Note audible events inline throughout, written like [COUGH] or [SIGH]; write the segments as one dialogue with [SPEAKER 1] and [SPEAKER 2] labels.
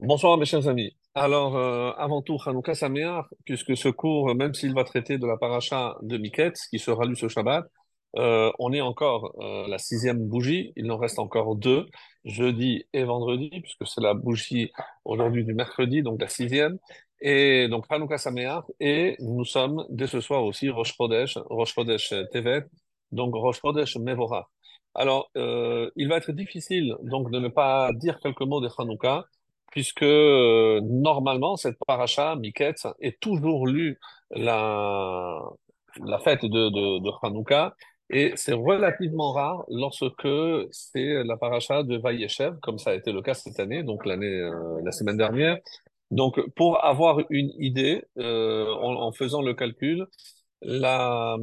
[SPEAKER 1] Bonsoir mes chers amis. Alors, euh, avant tout, Hanouka Sameach, puisque ce cours, même s'il va traiter de la paracha de Miketz, qui sera lu ce Shabbat, euh, on est encore euh, la sixième bougie, il en reste encore deux, jeudi et vendredi, puisque c'est la bougie aujourd'hui du mercredi, donc la sixième. Et donc Hanouka Sameach, et nous sommes dès ce soir aussi Rosh Chodesh, Rosh donc Rosh Chodesh Mevorach. Alors, euh, il va être difficile donc de ne pas dire quelques mots de Hanouka, puisque euh, normalement, cette paracha, Miketz, est toujours lue la, la fête de, de, de Hanouka, et c'est relativement rare lorsque c'est la paracha de Vayeshev, comme ça a été le cas cette année, donc l'année, euh, la semaine dernière. Donc, pour avoir une idée, euh, en, en faisant le calcul, la,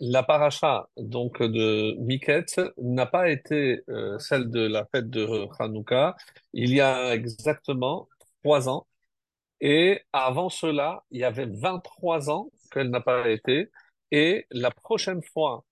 [SPEAKER 1] la paracha donc de Miketz n'a pas été euh, celle de la fête de Hanouka il y a exactement trois ans. Et avant cela, il y avait 23 ans qu'elle n'a pas été. Et la prochaine fois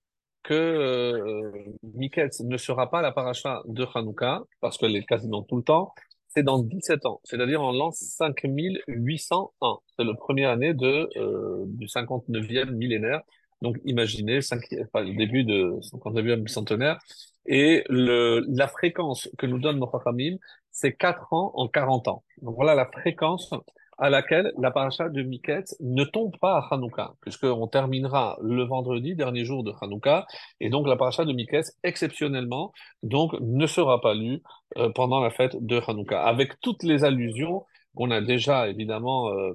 [SPEAKER 1] que euh, Miketz ne sera pas la paracha de Hanouka, parce qu'elle est quasiment tout le temps, c'est dans 17 ans, c'est-à-dire en l'an 5801. C'est le premier année de, euh, du 59e millénaire. Donc imaginez enfin, le début de 59e centenaire. Et le, la fréquence que nous donne nos Chachamim, c'est 4 ans en 40 ans. Donc voilà la fréquence à laquelle la paracha de Miketz ne tombe pas à Hanouka, puisqu'on terminera le vendredi, dernier jour de Hanouka, et donc la paracha de Miketz, exceptionnellement, donc ne sera pas lue euh, pendant la fête de Hanouka, avec toutes les allusions qu'on a déjà évidemment euh,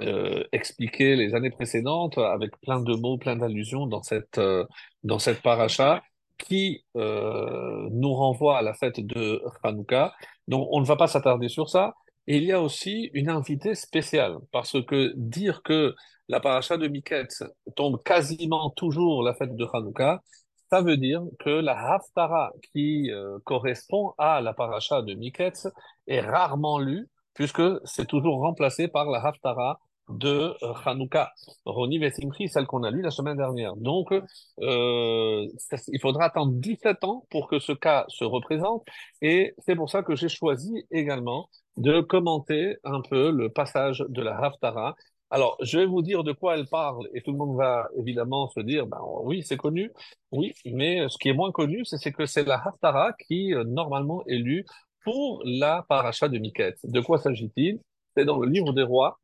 [SPEAKER 1] euh, expliquées les années précédentes, avec plein de mots, plein d'allusions dans cette euh, dans cette paracha qui euh, nous renvoie à la fête de Hanouka. Donc on ne va pas s'attarder sur ça. Et il y a aussi une invitée spéciale, parce que dire que la paracha de Miketz tombe quasiment toujours la fête de Hanouka, ça veut dire que la Haftara qui euh, correspond à la paracha de Miketz est rarement lue, puisque c'est toujours remplacé par la Haftara de euh, Hanouka, Roni Vesimchi, celle qu'on a lue la semaine dernière. Donc, euh, il faudra attendre 17 ans pour que ce cas se représente, et c'est pour ça que j'ai choisi également de commenter un peu le passage de la Haftara. Alors, je vais vous dire de quoi elle parle, et tout le monde va évidemment se dire, ben oui, c'est connu, oui, mais ce qui est moins connu, c'est que c'est la Haftara qui, euh, normalement, est lue pour la paracha de Miket. De quoi s'agit-il? C'est dans le livre des rois,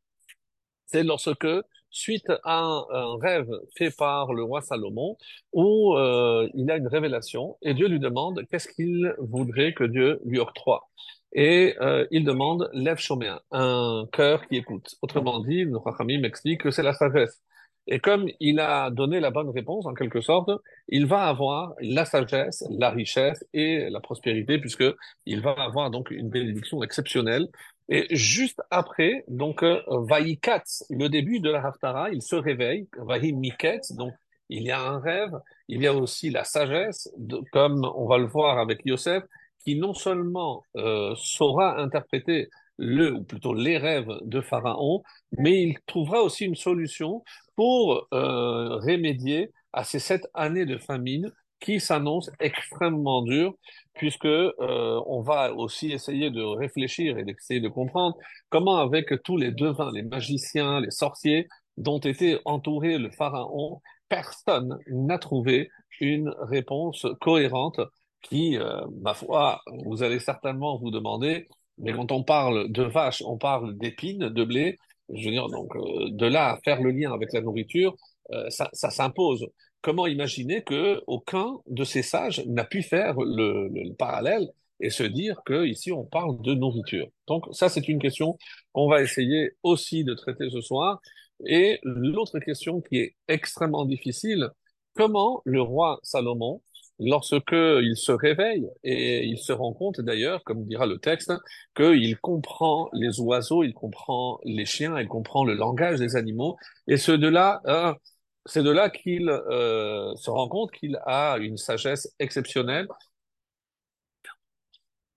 [SPEAKER 1] c'est lorsque, suite à un, rêve fait par le roi Salomon, où euh, il a une révélation et Dieu lui demande qu'est-ce qu'il voudrait que Dieu lui octroie. Et euh, il demande lève shoméa, un cœur qui écoute. Autrement dit, le Rachamim m'explique que c'est la sagesse. Et comme il a donné la bonne réponse, en quelque sorte, il va avoir la sagesse, la richesse et la prospérité, puisque il va avoir donc une bénédiction exceptionnelle et juste après, donc, euh, Vaïkatz, le début de la Haftara, il se réveille, Vahi Miketz, donc il y a un rêve, il y a aussi la sagesse, comme on va le voir avec Yosef, qui non seulement euh, saura interpréter le, ou plutôt les rêves de Pharaon, mais il trouvera aussi une solution pour euh, remédier à ces sept années de famine qui s'annoncent extrêmement dures puisque euh, on va aussi essayer de réfléchir et d'essayer de comprendre comment avec tous les devins, les magiciens, les sorciers dont était entouré le pharaon, personne n'a trouvé une réponse cohérente qui, euh, ma foi, vous allez certainement vous demander, mais quand on parle de vaches, on parle d'épines, de blé, je veux dire, donc euh, de là à faire le lien avec la nourriture, ça s'impose. Comment imaginer que aucun de ces sages n'a pu faire le, le- le parallèle et se dire que ici on parle de nourriture? Donc ça, c'est une question qu'on va essayer aussi de traiter ce soir. Et l'autre question qui est extrêmement difficile, comment le roi Salomon, lorsque il se réveille et il se rend compte d'ailleurs, comme dira le texte, qu'il comprend les oiseaux, il comprend les chiens, il comprend le langage des animaux, et ce de là, euh, c'est de là qu'il euh, se rend compte qu'il a une sagesse exceptionnelle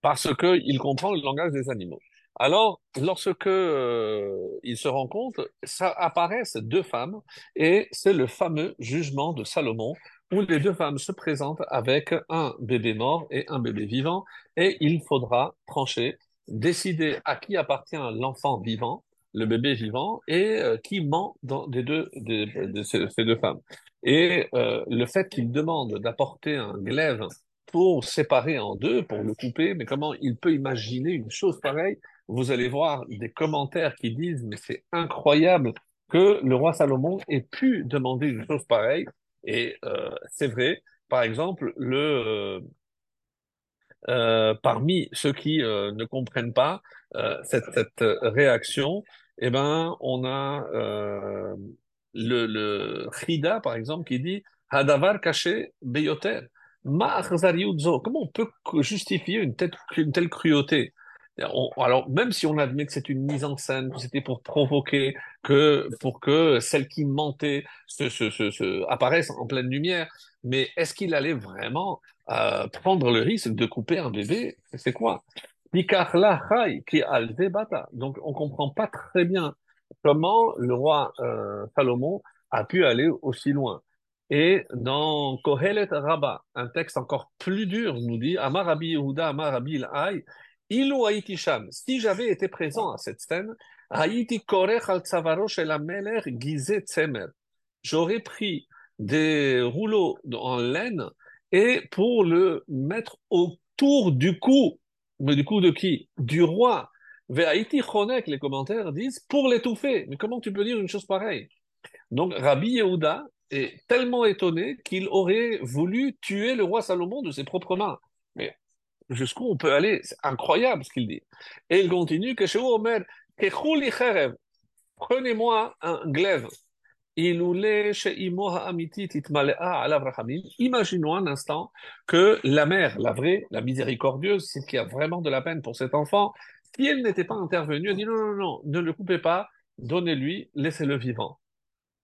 [SPEAKER 1] parce que il comprend le langage des animaux. Alors, lorsque euh, il se rend compte, ça apparaissent deux femmes et c'est le fameux jugement de Salomon où les deux femmes se présentent avec un bébé mort et un bébé vivant et il faudra trancher décider à qui appartient l'enfant vivant, le bébé vivant, et euh, qui ment dans des deux, de ces, deux femmes. Et euh, le fait qu'il demande d'apporter un glaive pour séparer en deux, pour le couper, mais comment il peut imaginer une chose pareille? Vous allez voir des commentaires qui disent, mais c'est incroyable que le roi Salomon ait pu demander une chose pareille. Et euh, c'est vrai, par exemple, le, parmi ceux qui ne comprennent pas cette réaction, eh ben, on a euh, le, le par exemple, qui dit Hadavar caché beyoter. Comment on peut justifier une telle, cruauté? Alors, même si on admet que c'est une mise en scène, que c'était pour provoquer, que pour que celle qui mentait se, se apparaisse en pleine lumière, mais est-ce qu'il allait vraiment euh, prendre le risque de couper un bébé, c'est quoi? Donc, on comprend pas très bien comment le roi euh, Salomon a pu aller aussi loin. Et dans Kohelet Rabba, un texte encore plus dur nous dit, Amar Rabbi Yehuda, Amar Rabbi Ilai, Ilu Haïti Sham, si j'avais été présent à cette scène, Haïti Korech al Tzavaro shel Ameler Gizeh Tzemer. J'aurais pris des rouleaux en laine et pour le mettre autour du cou. Mais du cou de qui? Du roi. Ve'aiti chonek, les commentaires disent, pour l'étouffer. Mais comment tu peux dire une chose pareille? Donc Rabbi Yehuda est tellement étonné qu'il aurait voulu tuer le roi Salomon de ses propres mains. Mais jusqu'où on peut aller? C'est incroyable ce qu'il dit. Et il continue que chez Omer, prenez-moi un glaive. Imaginons un instant que la mère, la vraie, la miséricordieuse, celle qui a vraiment de la peine pour cet enfant, si elle n'était pas intervenue, elle dit non, non, non, ne le coupez pas, donnez-lui, laissez-le vivant.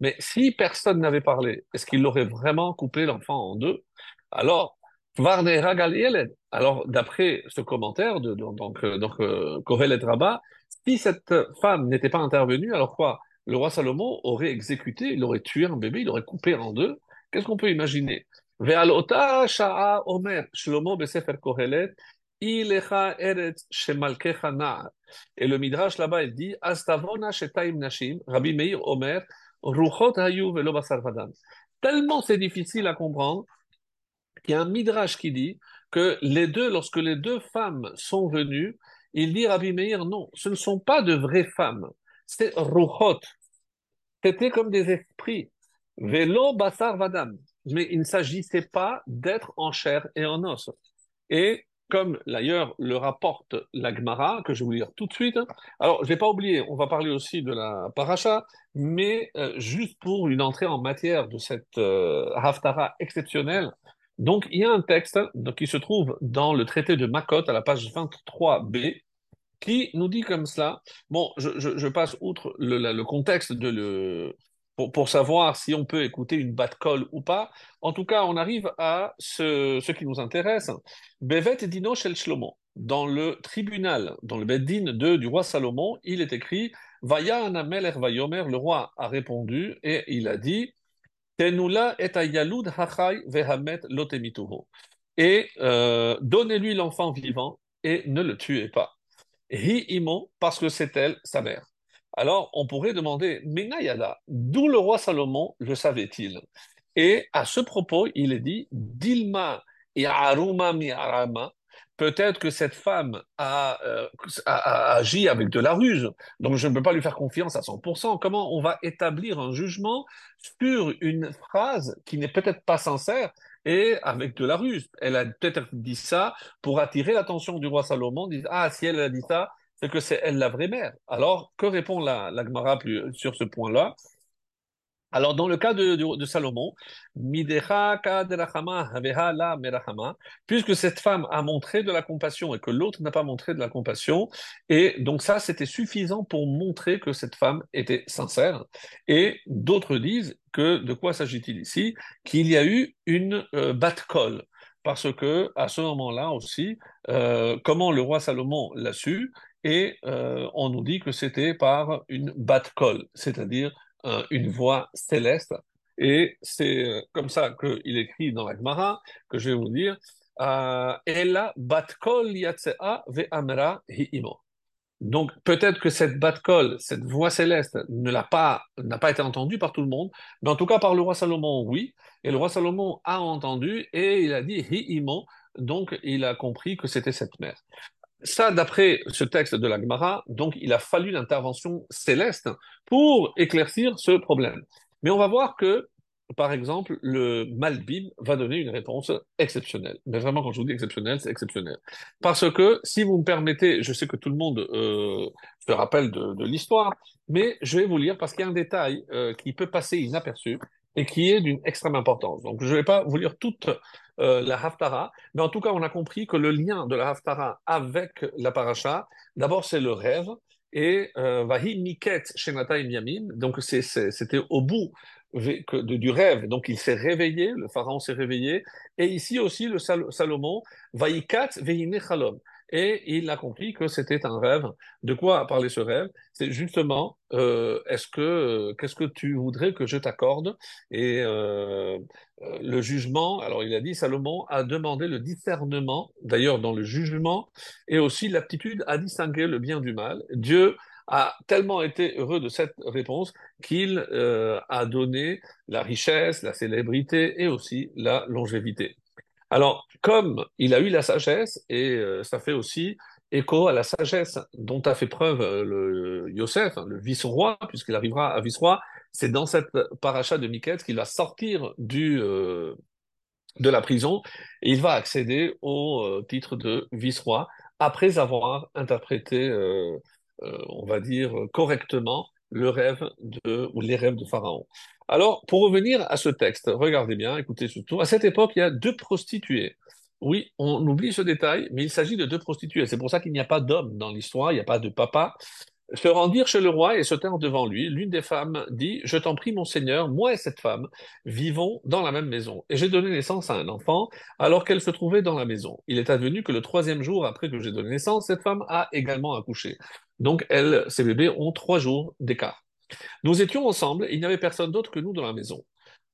[SPEAKER 1] Mais si personne n'avait parlé, est-ce qu'il aurait vraiment coupé l'enfant en deux? Alors. Alors, d'après ce commentaire de, donc, euh, donc euh, Kohelet Rabbah, si cette femme n'était pas intervenue, alors quoi? Le roi Salomon aurait exécuté, il aurait tué un bébé, il aurait coupé en deux. Qu'est-ce qu'on peut imaginer? Et le Midrash là-bas, il dit, Astavona shetaim nashim, Rabbi Meir Omer, Ruchot hayu velo. Tellement c'est difficile à comprendre qu'il y a un midrash qui dit que les deux, lorsque les deux femmes sont venues, il dit Rabbi Meir, non, ce ne sont pas de vraies femmes, c'est ruchot, c'était comme des esprits, velo basar vadam, mais il ne s'agissait pas d'être en chair et en os. Et comme d'ailleurs le rapporte la Gemara, que je vais vous lire tout de suite, alors je vais pas oublier, on va parler aussi de la paracha, mais euh, juste pour une entrée en matière de cette euh, Haftara exceptionnelle, donc il y a un texte qui se trouve dans le traité de Makot à la page 23b, qui nous dit comme cela. Bon, je, passe outre le, contexte de le, pour, savoir si on peut écouter une batte colle ou pas. En tout cas, on arrive à ce, qui nous intéresse. Bevet Dino Shel Shlomo. Dans le tribunal, dans le Beddin de, du roi Salomon, il est écrit Vaya Vayomer, le roi a répondu et il a dit Tenula et ayalud hachai vehamet lotemituhu. Et euh, donnez-lui l'enfant vivant et ne le tuez pas. Hi imo, parce que c'est elle, sa mère. Alors, on pourrait demander, Menayada, d'où le roi Salomon le savait-il? Et à ce propos, il est dit, Dilma yaruma miarama. Peut-être que cette femme a, euh, agi avec de la ruse, donc je ne peux pas lui faire confiance à 100%. Comment on va établir un jugement sur une phrase qui n'est peut-être pas sincère? Et avec de la ruse? Elle a peut-être dit ça pour attirer l'attention du roi Salomon, disent Ah, si elle a dit ça, c'est que c'est elle la vraie mère. Alors, que répond la, la Gemara sur ce point-là? Alors, dans le cas de, de, de Salomon, puisque cette femme a montré de la compassion et que l'autre n'a pas montré de la compassion, et donc ça, c'était suffisant pour montrer que cette femme était sincère. Et d'autres disent que de quoi s'agit-il ici? Qu'il y a eu une euh, batte-colle parce que à ce moment-là aussi, euh, comment le roi Salomon l'a su, et euh, on nous dit que c'était par une batte-colle, c'est-à-dire euh, une voix céleste. Et c'est euh, comme ça qu'il écrit dans la Gemara, que je vais vous dire, euh, Ella bat kol yatsea. Donc peut-être que cette bat-kol, cette voix céleste, ne l'a pas, n'a pas été entendue par tout le monde, mais en tout cas par le roi Salomon, oui. Et le roi Salomon a entendu et il a dit hi'imo, donc il a compris que c'était cette mère. Ça, d'après ce texte de la Gemara, donc il a fallu l'intervention céleste pour éclaircir ce problème. Mais on va voir que par exemple, le Malbim va donner une réponse exceptionnelle. Mais vraiment, quand je vous dis exceptionnelle, c'est exceptionnel. Parce que, si vous me permettez, je sais que tout le monde euh, se rappelle de, de l'histoire, mais je vais vous lire parce qu'il y a un détail euh, qui peut passer inaperçu et qui est d'une extrême importance. Donc, je ne vais pas vous lire toute euh, la Haftara, mais en tout cas, on a compris que le lien de la Haftara avec la paracha, d'abord, c'est le rêve, et euh, Vahi Miket Shenata Yamin, donc c'était au bout du rêve. Donc il s'est réveillé, le pharaon s'est réveillé. Et ici aussi, le Salomon, Vaikat Vehine Chalom. Et il a compris que c'était un rêve. De quoi parler ce rêve? C'est justement, euh, est-ce que, qu'est-ce que tu voudrais que je t'accorde? Et euh, euh, le jugement, alors il a dit, Salomon a demandé le discernement, d'ailleurs dans le jugement, et aussi l'aptitude à distinguer le bien du mal. Dieu a tellement été heureux de cette réponse qu'il euh, a donné la richesse, la célébrité et aussi la longévité. Alors, comme il a eu la sagesse, et euh, ça fait aussi écho à la sagesse dont a fait preuve euh, le Yosef, le vice-roi, puisqu'il arrivera à vice-roi, c'est dans cette paracha de Miquette qu'il va sortir du, de la prison et il va accéder au titre de vice-roi après avoir interprété euh, on va dire, correctement le rêve de, ou les rêves de Pharaon. Alors, pour revenir à ce texte, regardez bien, écoutez surtout, à cette époque, il y a deux prostituées. Oui, on oublie ce détail, mais il s'agit de deux prostituées. C'est pour ça qu'il n'y a pas d'homme dans l'histoire, il n'y a pas de papa se rendirent chez le roi et se tinrent devant lui. L'une des femmes dit, Je t'en prie, mon seigneur, moi et cette femme vivons dans la même maison. Et j'ai donné naissance à un enfant alors qu'elle se trouvait dans la maison. Il est advenu que le troisième jour après que j'ai donné naissance, cette femme a également accouché. Donc, elle, ces bébés ont trois jours d'écart. Nous étions ensemble, il n'y avait personne d'autre que nous dans la maison.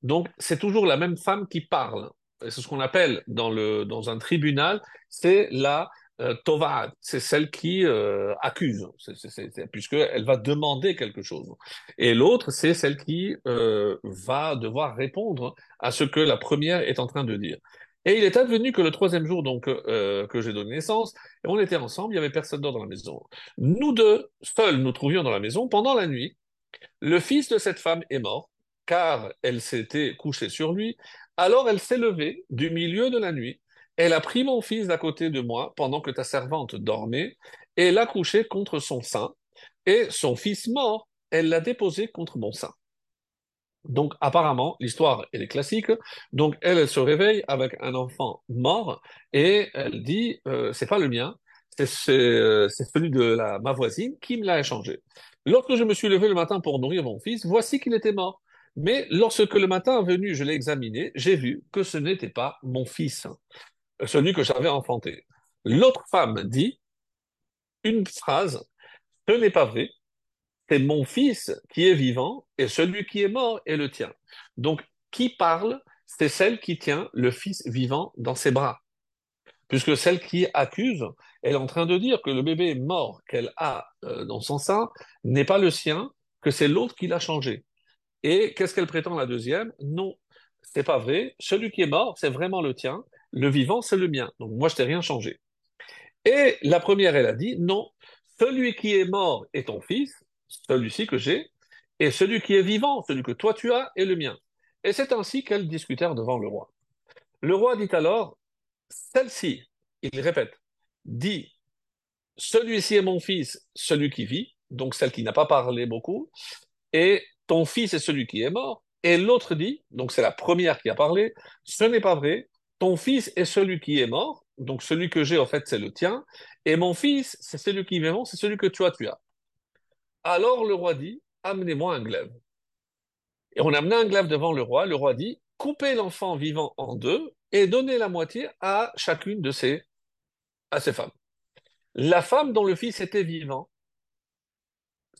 [SPEAKER 1] Donc, c'est toujours la même femme qui parle. C'est ce qu'on appelle dans, le, dans un tribunal, c'est la euh, Tova, c'est celle qui euh, accuse, puisqu'elle va demander quelque chose. Et l'autre, c'est celle qui euh, va devoir répondre à ce que la première est en train de dire. Et il est advenu que le troisième jour donc que j'ai donné naissance, on était ensemble, il y avait personne d'autre dans la maison. Nous deux, seuls, nous trouvions dans la maison pendant la nuit. Le fils de cette femme est mort, car elle s'était couchée sur lui. Alors elle s'est levée du milieu de la nuit elle a pris mon fils d'à côté de moi pendant que ta servante dormait, et l'a couché contre son sein, et son fils mort, elle l'a déposé contre mon sein. Donc apparemment, l'histoire, est classique. Donc elle, se réveille avec un enfant mort, et elle dit, euh, c'est pas le mien, c'est euh, celui de la, ma voisine qui me l'a échangé. Lorsque je me suis levé le matin pour nourrir mon fils, voici qu'il était mort. Mais lorsque le matin est venu, je l'ai examiné, j'ai vu que ce n'était pas mon fils celui que j'avais enfanté. L'autre femme dit une phrase, ce n'est pas vrai, c'est mon fils qui est vivant et celui qui est mort est le tien. Donc, qui parle, c'est celle qui tient le fils vivant dans ses bras. Puisque celle qui accuse, elle est en train de dire que le bébé mort qu'elle a euh, dans son sein n'est pas le sien, que c'est l'autre qui l'a changé. Et qu'est-ce qu'elle prétend la deuxième? Non, c'est pas vrai. Celui qui est mort, c'est vraiment le tien le vivant, c'est le mien. Donc moi, je t'ai rien changé. Et la première, elle a dit, non, celui qui est mort est ton fils, celui-ci que j'ai, et celui qui est vivant, celui que toi tu as, est le mien. Et c'est ainsi qu'elles discutèrent devant le roi. Le roi dit alors, celle-ci, il répète, dit, celui-ci est mon fils, celui qui vit, donc celle qui n'a pas parlé beaucoup, et ton fils est celui qui est mort. Et l'autre dit, donc c'est la première qui a parlé, ce n'est pas vrai, ton fils est celui qui est mort, donc celui que j'ai en fait c'est le tien, et mon fils c'est celui qui est c'est celui que tu as, tu as. Alors le roi dit, amenez-moi un glaive. Et on amené un glaive devant le roi, le roi dit, coupez l'enfant vivant en deux et donnez la moitié à chacune de ces, à ces femmes. La femme dont le fils était vivant,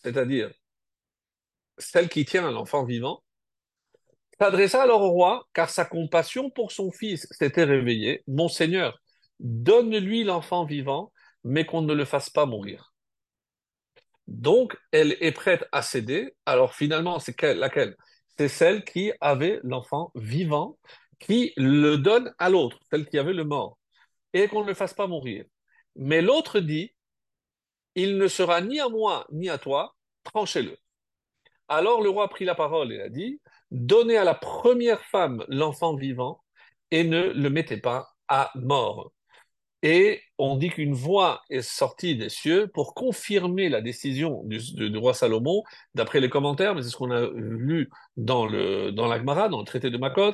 [SPEAKER 1] c'est-à-dire celle qui tient l'enfant vivant, s'adressa alors au roi, car sa compassion pour son fils s'était réveillée. Mon Seigneur, donne-lui l'enfant vivant, mais qu'on ne le fasse pas mourir. Donc, elle est prête à céder. Alors finalement, c'est laquelle? C'est celle qui avait l'enfant vivant, qui le donne à l'autre, celle qui avait le mort, et qu'on ne le fasse pas mourir. Mais l'autre dit, il ne sera ni à moi ni à toi, tranchez-le. Alors le roi prit la parole et a dit, donnez à la première femme l'enfant vivant et ne le mettez pas à mort. Et on dit qu'une voix est sortie des cieux pour confirmer la décision du, roi Salomon, d'après les commentaires, mais c'est ce qu'on a lu dans le dans l'Agmara, dans le traité de Makot,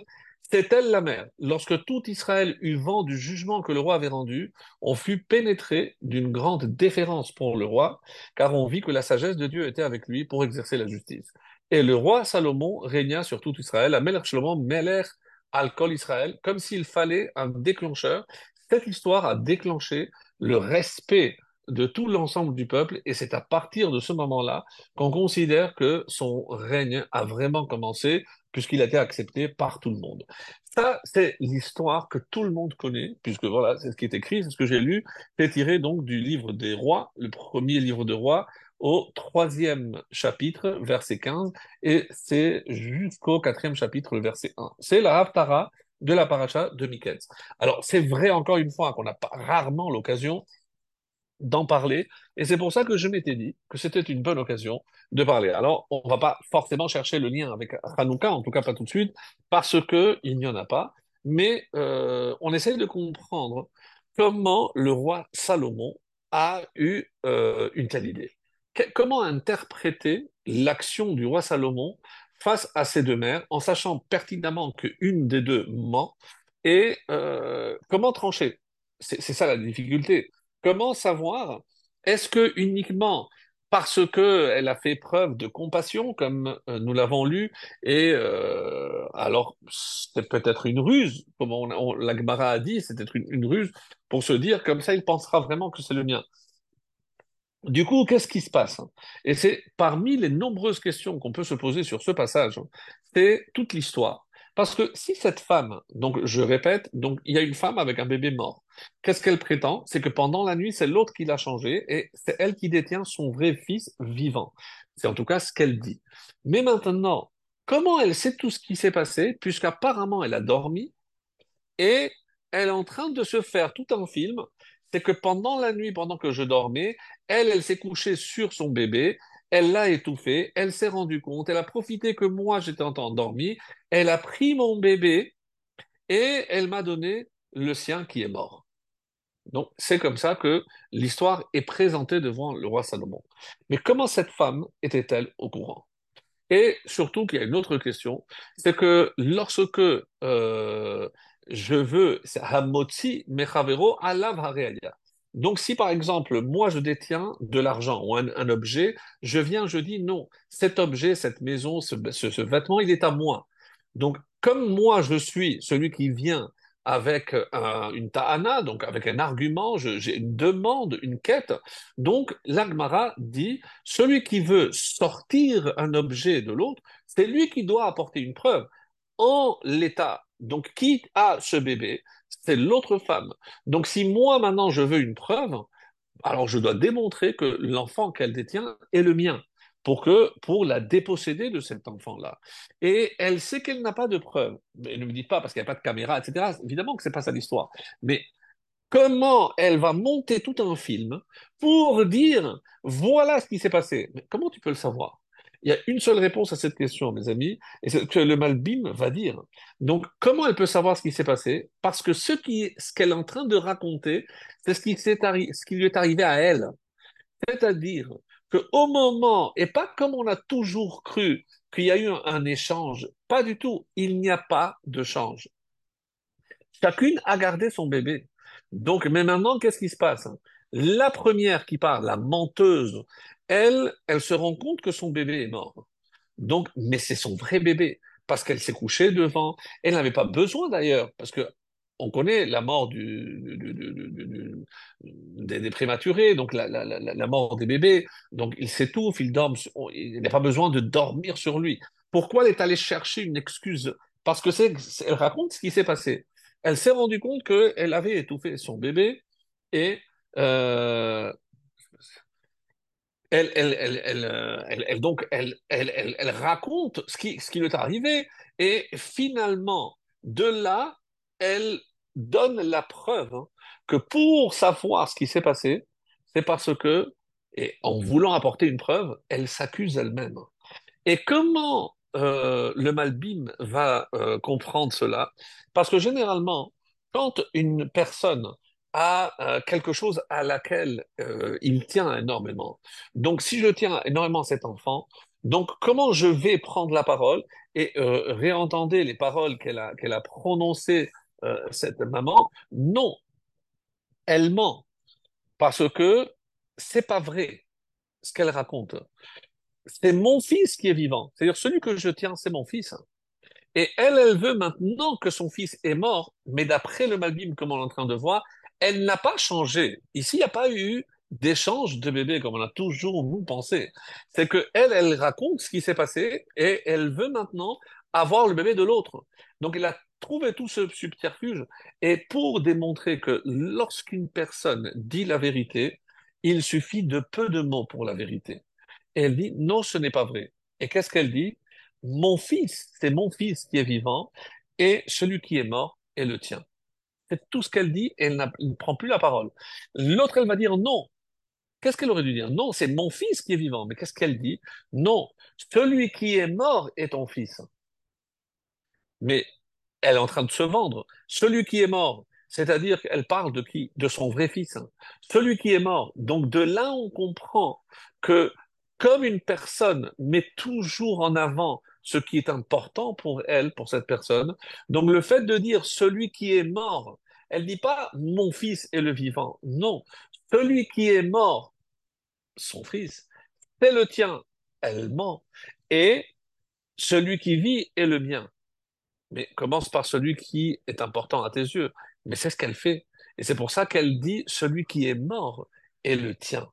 [SPEAKER 1] c'est elle la mère. Lorsque tout Israël eut vent du jugement que le roi avait rendu, on fut pénétré d'une grande déférence pour le roi, car on vit que la sagesse de Dieu était avec lui pour exercer la justice. Et le roi Salomon régna sur tout Israël, à Melech Shlomo, Melech al-Kol Israël, comme s'il fallait un déclencheur. Cette histoire a déclenché le respect de tout l'ensemble du peuple, et c'est à partir de ce moment-là qu'on considère que son règne a vraiment commencé, puisqu'il a été accepté par tout le monde. Ça, c'est l'histoire que tout le monde connaît, puisque voilà, c'est ce qui est écrit, c'est ce que j'ai lu, c'est tiré donc du livre des rois, le premier livre de rois, au troisième chapitre, verset 15, et c'est jusqu'au quatrième chapitre, le verset 1. C'est la Haftara de la paracha de Miketz. Alors, c'est vrai encore une fois qu'on n'a pas rarement l'occasion d'en parler. Et c'est pour ça que je m'étais dit que c'était une bonne occasion de parler. Alors, on va pas forcément chercher le lien avec Hanouka, en tout cas pas tout de suite, parce que il n'y en a pas. Mais euh, on essaye de comprendre comment le roi Salomon a eu euh, une telle idée. comment interpréter l'action du roi Salomon face à ces deux mères, en sachant pertinemment qu'une des deux ment, et euh, comment trancher? C'est ça la difficulté. Comment savoir Est-ce que uniquement parce qu'elle a fait preuve de compassion, comme euh, nous l'avons lu, et euh, alors c'est peut-être une ruse, comme on, l'Agmara a dit, peut-être une, ruse pour se dire comme ça, il pensera vraiment que c'est le mien. Du coup, qu'est-ce qui se passe? Et c'est parmi les nombreuses questions qu'on peut se poser sur ce passage, c'est toute l'histoire. Parce que si cette femme, donc je répète, donc il y a une femme avec un bébé mort, qu'est-ce qu'elle prétend? C'est que pendant la nuit, c'est l'autre qui l'a changé et c'est elle qui détient son vrai fils vivant. C'est en tout cas ce qu'elle dit. Mais maintenant, comment elle sait tout ce qui s'est passé, puisqu'apparemment elle a dormi et elle est en train de se faire tout un film c'est que pendant la nuit, pendant que je dormais, elle, elle s'est couchée sur son bébé, elle l'a étouffé, elle s'est rendue compte, elle a profité que moi j'étais endormi, elle a pris mon bébé et elle m'a donné le sien qui est mort. Donc c'est comme ça que l'histoire est présentée devant le roi Salomon. Mais comment cette femme était-elle au courant? Et surtout qu'il y a une autre question, c'est que lorsque euh, je veux, c'est Hamotzi Mechavero Alav donc, si par exemple, moi je détiens de l'argent ou un, objet, je viens, je dis non, cet objet, cette maison, ce, vêtement, il est à moi. Donc, comme moi je suis celui qui vient avec une ta'ana, donc avec un argument, j'ai une demande, une quête. Donc, l'Agmara dit, celui qui veut sortir un objet de l'autre, c'est lui qui doit apporter une preuve. En l'état, donc qui a ce bébé c'est l'autre femme. Donc si moi maintenant je veux une preuve, alors je dois démontrer que l'enfant qu'elle détient est le mien pour la déposséder de cet enfant-là. Et elle sait qu'elle n'a pas de preuve. Mais ne me dites pas parce qu'il n'y a pas de caméra, etc. Évidemment que c'est pas ça l'histoire. Mais comment elle va monter tout un film pour dire voilà ce qui s'est passé? Mais comment tu peux le savoir? Il y a une seule réponse à cette question, mes amis, et c'est que le Malbim va dire. Donc, comment elle peut savoir ce qui s'est passé? Parce que ce qu'elle est en train de raconter, c'est ce qui, lui est arrivé à elle. C'est-à-dire qu'au moment, et pas comme on a toujours cru qu'il y a eu un, échange, pas du tout, il n'y a pas de change. Chacune a gardé son bébé. Donc, mais maintenant, qu'est-ce qui se passe? La première qui parle, la menteuse, elle, se rend compte que son bébé est mort. Donc, mais c'est son vrai bébé, parce qu'elle s'est couchée devant. Elle n'avait pas besoin d'ailleurs, parce que on connaît la mort des, prématurés, donc la, mort des bébés. Donc il s'étouffe, il dort, il n'a pas besoin de dormir sur lui. Pourquoi elle est allée chercher une excuse? Parce que c'est, elle raconte ce qui s'est passé. Elle s'est rendue compte qu'elle avait étouffé son bébé et euh, elle, elle, elle, euh, donc elle raconte ce qui, ce qui lui est arrivé et finalement de là elle donne la preuve hein, que pour savoir ce qui s'est passé, c'est parce que et en voulant apporter une preuve, elle s'accuse elle-même. Et comment euh, le Malbim va euh, comprendre cela? Parce que généralement, quand une personne a euh, quelque chose à laquelle euh, il tient énormément, donc si je tiens énormément à cet enfant, donc comment je vais prendre la parole et euh, réentendre les paroles qu'elle a, qu'elle a prononcées, euh, cette maman? Non, elle ment parce que c'est pas vrai ce qu'elle raconte. C'est mon fils qui est vivant. C'est-à-dire celui que je tiens, c'est mon fils. Et elle, elle veut maintenant que son fils est mort, mais d'après le Malbim, comme on est en train de voir, elle n'a pas changé. Ici, il n'y a pas eu d'échange de bébé, comme on a toujours nous pensé. C'est que elle, elle raconte ce qui s'est passé et elle veut maintenant avoir le bébé de l'autre. Donc, elle a trouvé tout ce subterfuge et pour démontrer que lorsqu'une personne dit la vérité, il suffit de peu de mots pour la vérité. Elle dit, non, ce n'est pas vrai. Et qu'est-ce qu'elle dit? Mon fils, c'est mon fils qui est vivant, et celui qui est mort est le tien. Tout ce qu'elle dit, elle ne prend plus la parole. L'autre, elle va dire non. Qu'est-ce qu'elle aurait dû dire? Non, c'est mon fils qui est vivant. Mais qu'est-ce qu'elle dit? Non, celui qui est mort est ton fils. Mais elle est en train de se vendre. Celui qui est mort, c'est-à-dire qu'elle parle de qui? De son vrai fils. Celui qui est mort. Donc de là, on comprend que comme une personne met toujours en avant ce qui est important pour elle, pour cette personne, donc le fait de dire celui qui est mort, elle dit pas mon fils est le vivant. Non, celui qui est mort, son fils, c'est le tien. Elle ment. Et celui qui vit est le mien. Mais commence par celui qui est important à tes yeux. Mais c'est ce qu'elle fait. Et c'est pour ça qu'elle dit, celui qui est mort est le tien.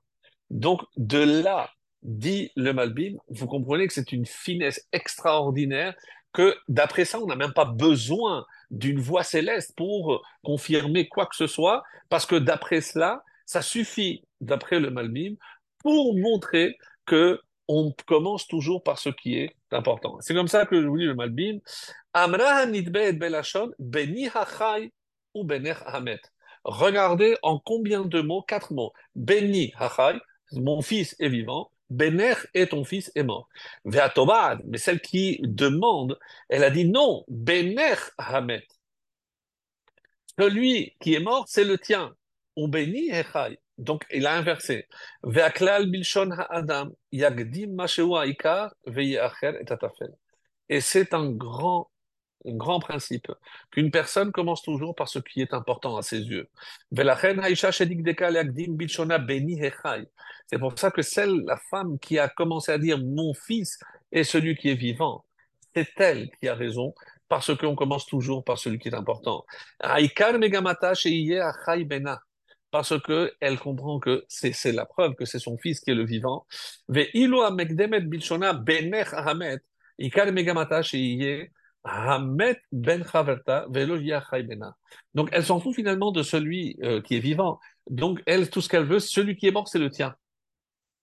[SPEAKER 1] Donc, de là, dit le Malbim, vous comprenez que c'est une finesse extraordinaire, que d'après ça, on n'a même pas besoin d'une voix céleste pour confirmer quoi que ce soit, parce que d'après cela, ça suffit, d'après le Malbim, pour montrer que on commence toujours par ce qui est important. C'est comme ça que je vous dis le Malbim, hachai ou. Regardez en combien de mots, quatre mots. Beni hachai, mon fils est vivant. Bener est ton fils est mort. Ve'atobad, mais celle qui demande, elle a dit non, bener hamet. Celui qui est mort, c'est le tien. Ou beni hachai. Donc, il a inversé. Ve'aklal bilshon ha'adam, yagdim masheu ha'ikar, ve'ye'acher et atafel. Et c'est un grand grand principe, qu'une personne commence toujours par ce qui est important à ses yeux. C'est pour ça que celle, la femme qui a commencé à dire mon fils est celui qui est vivant, c'est elle qui a raison, parce qu'on commence toujours par celui qui est important. Parce que elle comprend que c'est la preuve que c'est son fils qui est le vivant. Hamet ben Chaverta, velo bena. Donc elle s'en fout finalement de celui euh, qui est vivant. Donc elle, tout ce qu'elle veut, celui qui est mort, c'est le tien.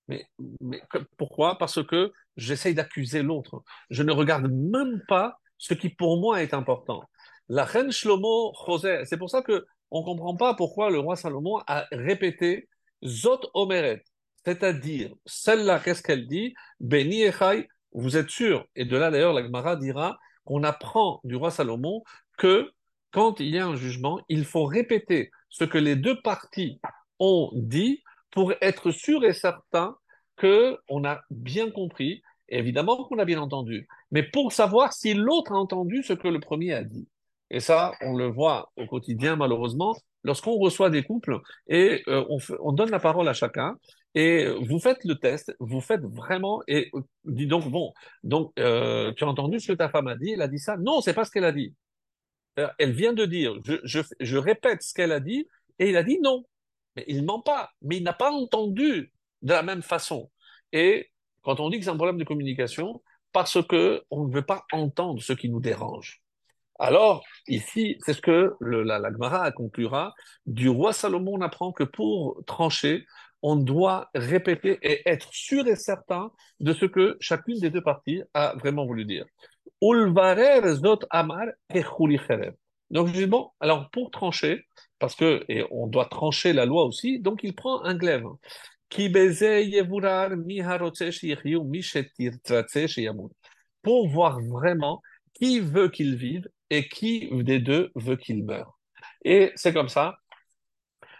[SPEAKER 1] Mais, mais pourquoi? Parce que j'essaye d'accuser l'autre. Je ne regarde même pas ce qui pour moi est important. La reine Shlomo José, c'est pour ça que on comprend pas pourquoi le roi Salomon a répété Zot Omeret, c'est-à-dire celle-là, qu'est-ce qu'elle dit? Béni Echai, vous êtes sûr? Et de là d'ailleurs, la Gemara dira qu'on apprend du roi Salomon que quand il y a un jugement, il faut répéter ce que les deux parties ont dit pour être sûr et certain que on a bien compris, et évidemment qu'on a bien entendu, mais pour savoir si l'autre a entendu ce que le premier a dit. Et ça, on le voit au quotidien, malheureusement, lorsqu'on reçoit des couples et euh, on, donne la parole à chacun. Et vous faites le test, vous faites vraiment, et euh, dis donc, bon, donc euh, tu as entendu ce que ta femme a dit, elle a dit ça? Non, c'est pas ce qu'elle a dit. Elle vient de dire, je répète ce qu'elle a dit, et il a dit non. Mais il ment pas, mais il n'a pas entendu de la même façon. Et quand on dit que c'est un problème de communication, parce que on ne veut pas entendre ce qui nous dérange. Alors, ici, c'est ce que la, la Gemara conclura. Du roi Salomon, on apprend que pour trancher, on doit répéter et être sûr et certain de ce que chacune des deux parties a vraiment voulu dire. amar Donc, je alors pour trancher, parce que, et on doit trancher la loi aussi, donc il prend un glaive. Pour voir vraiment qui veut qu'il vive et qui des deux veut qu'il meure? Et c'est comme ça.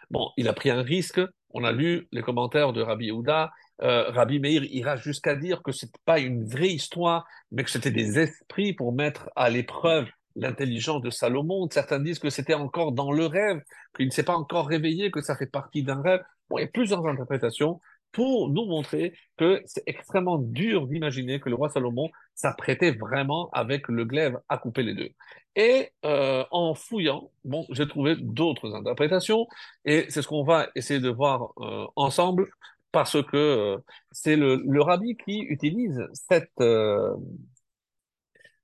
[SPEAKER 1] Bon, il a pris un risque. On a lu les commentaires de Rabbi Yehuda. Euh, Rabbi Meir ira jusqu'à dire que c'est pas une vraie histoire, mais que c'était des esprits pour mettre à l'épreuve l'intelligence de Salomon. Certains disent que c'était encore dans le rêve, qu'il ne s'est pas encore réveillé, que ça fait partie d'un rêve. Bon, il y a plusieurs interprétations pour nous montrer que c'est extrêmement dur d'imaginer que le roi Salomon s'apprêtait vraiment avec le glaive à couper les deux. Et euh, en fouillant, bon, j'ai trouvé d'autres interprétations, et c'est ce qu'on va essayer de voir euh, ensemble, parce que euh, c'est le, le rabbi qui utilise cette, euh,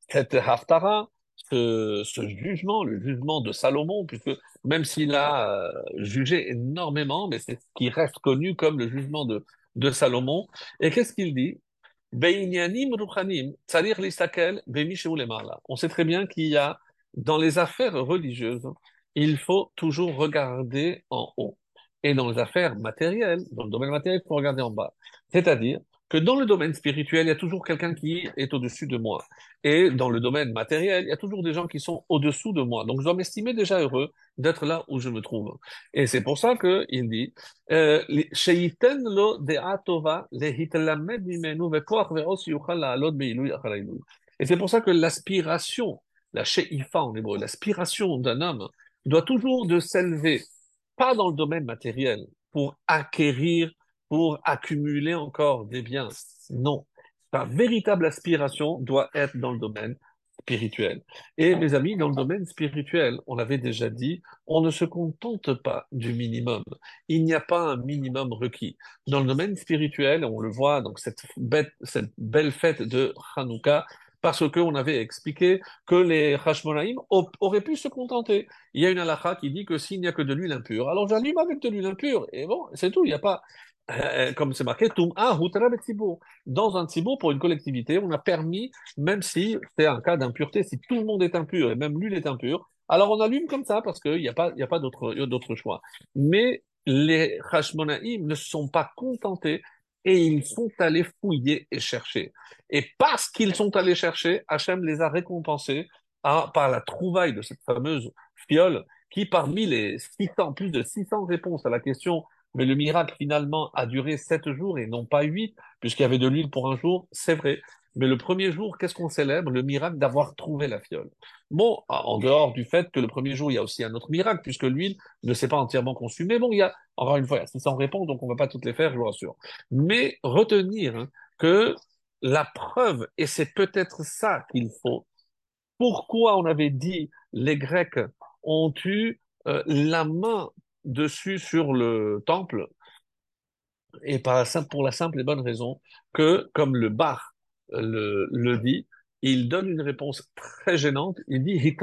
[SPEAKER 1] cette haftara, ce, jugement, le jugement de Salomon, puisque même s'il a euh, jugé énormément, mais c'est ce qui reste connu comme le jugement de, de Salomon. Et qu'est-ce qu'il dit? On sait très bien qu'il y a, dans les affaires religieuses, il faut toujours regarder en haut. Et dans les affaires matérielles, dans le domaine matériel, il faut regarder en bas. C'est-à-dire que dans le domaine spirituel, il y a toujours quelqu'un qui est au-dessus de moi. Et dans le domaine matériel, il y a toujours des gens qui sont au-dessous de moi. Donc, je dois m'estimer déjà heureux d'être là où je me trouve. Et c'est pour ça qu'il dit, euh, et c'est pour ça que l'aspiration, la sheifa en hébreu, l'aspiration d'un homme doit toujours de s'élever, pas dans le domaine matériel, pour acquérir pour accumuler encore des biens. Non. Ta véritable aspiration doit être dans le domaine spirituel. Et mes amis, dans le domaine spirituel, on l'avait déjà dit, on ne se contente pas du minimum. Il n'y a pas un minimum requis. Dans le domaine spirituel, on le voit, donc cette, bête, cette belle fête de Hanouka, parce qu'on avait expliqué que les Hashmonaïm auraient pu se contenter. Il y a une halakha qui dit que s'il n'y a que de l'huile impure, alors j'allume avec de l'huile impure, et bon, c'est tout, il n'y a pas, euh, comme c'est marqué, dans un tzibour, pour une collectivité, on a permis, même si c'est un cas d'impureté, si tout le monde est impur et même l'huile est impure, alors on allume comme ça parce qu'il n'y a pas, d'autre choix. Mais les Hashmonaïm ne sont pas contentés et ils sont allés fouiller et chercher. Et parce qu'ils sont allés chercher, Hachem les a récompensés par la trouvaille de cette fameuse fiole qui, parmi les 600, plus de 600 réponses à la question mais le miracle, finalement, a duré sept jours et non pas huit, puisqu'il y avait de l'huile pour un jour, c'est vrai. Mais le premier jour, qu'est-ce qu'on célèbre? Le miracle d'avoir trouvé la fiole. Bon, en dehors du fait que le premier jour, il y a aussi un autre miracle, puisque l'huile ne s'est pas entièrement consumée. Bon, il y a, encore une fois, a 600 réponses, donc on ne va pas toutes les faire, je vous rassure. Mais retenir hein, que la preuve, et c'est peut-être ça qu'il faut, pourquoi on avait dit les Grecs ont eu euh, la main dessus sur le temple, et pour la simple et bonne raison que, comme le bar le, le dit, il donne une réponse très gênante. Il dit.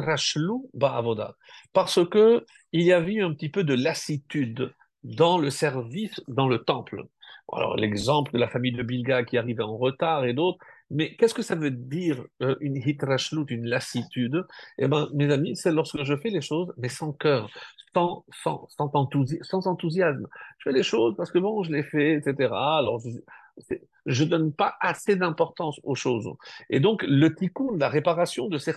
[SPEAKER 1] Parce que il y avait eu un petit peu de lassitude dans le service, dans le temple. Alors, l'exemple de la famille de Bilga qui arrivait en retard et d'autres. Mais qu'est-ce que ça veut dire euh, une hitrashlut, une lassitude? Eh ben, mes amis, c'est lorsque je fais les choses, mais sans cœur, sans, sans, sans, sans enthousiasme. Je fais les choses parce que bon, je les fais, etc. Alors, je ne donne pas assez d'importance aux choses. Et donc, le tikkun, la réparation de ces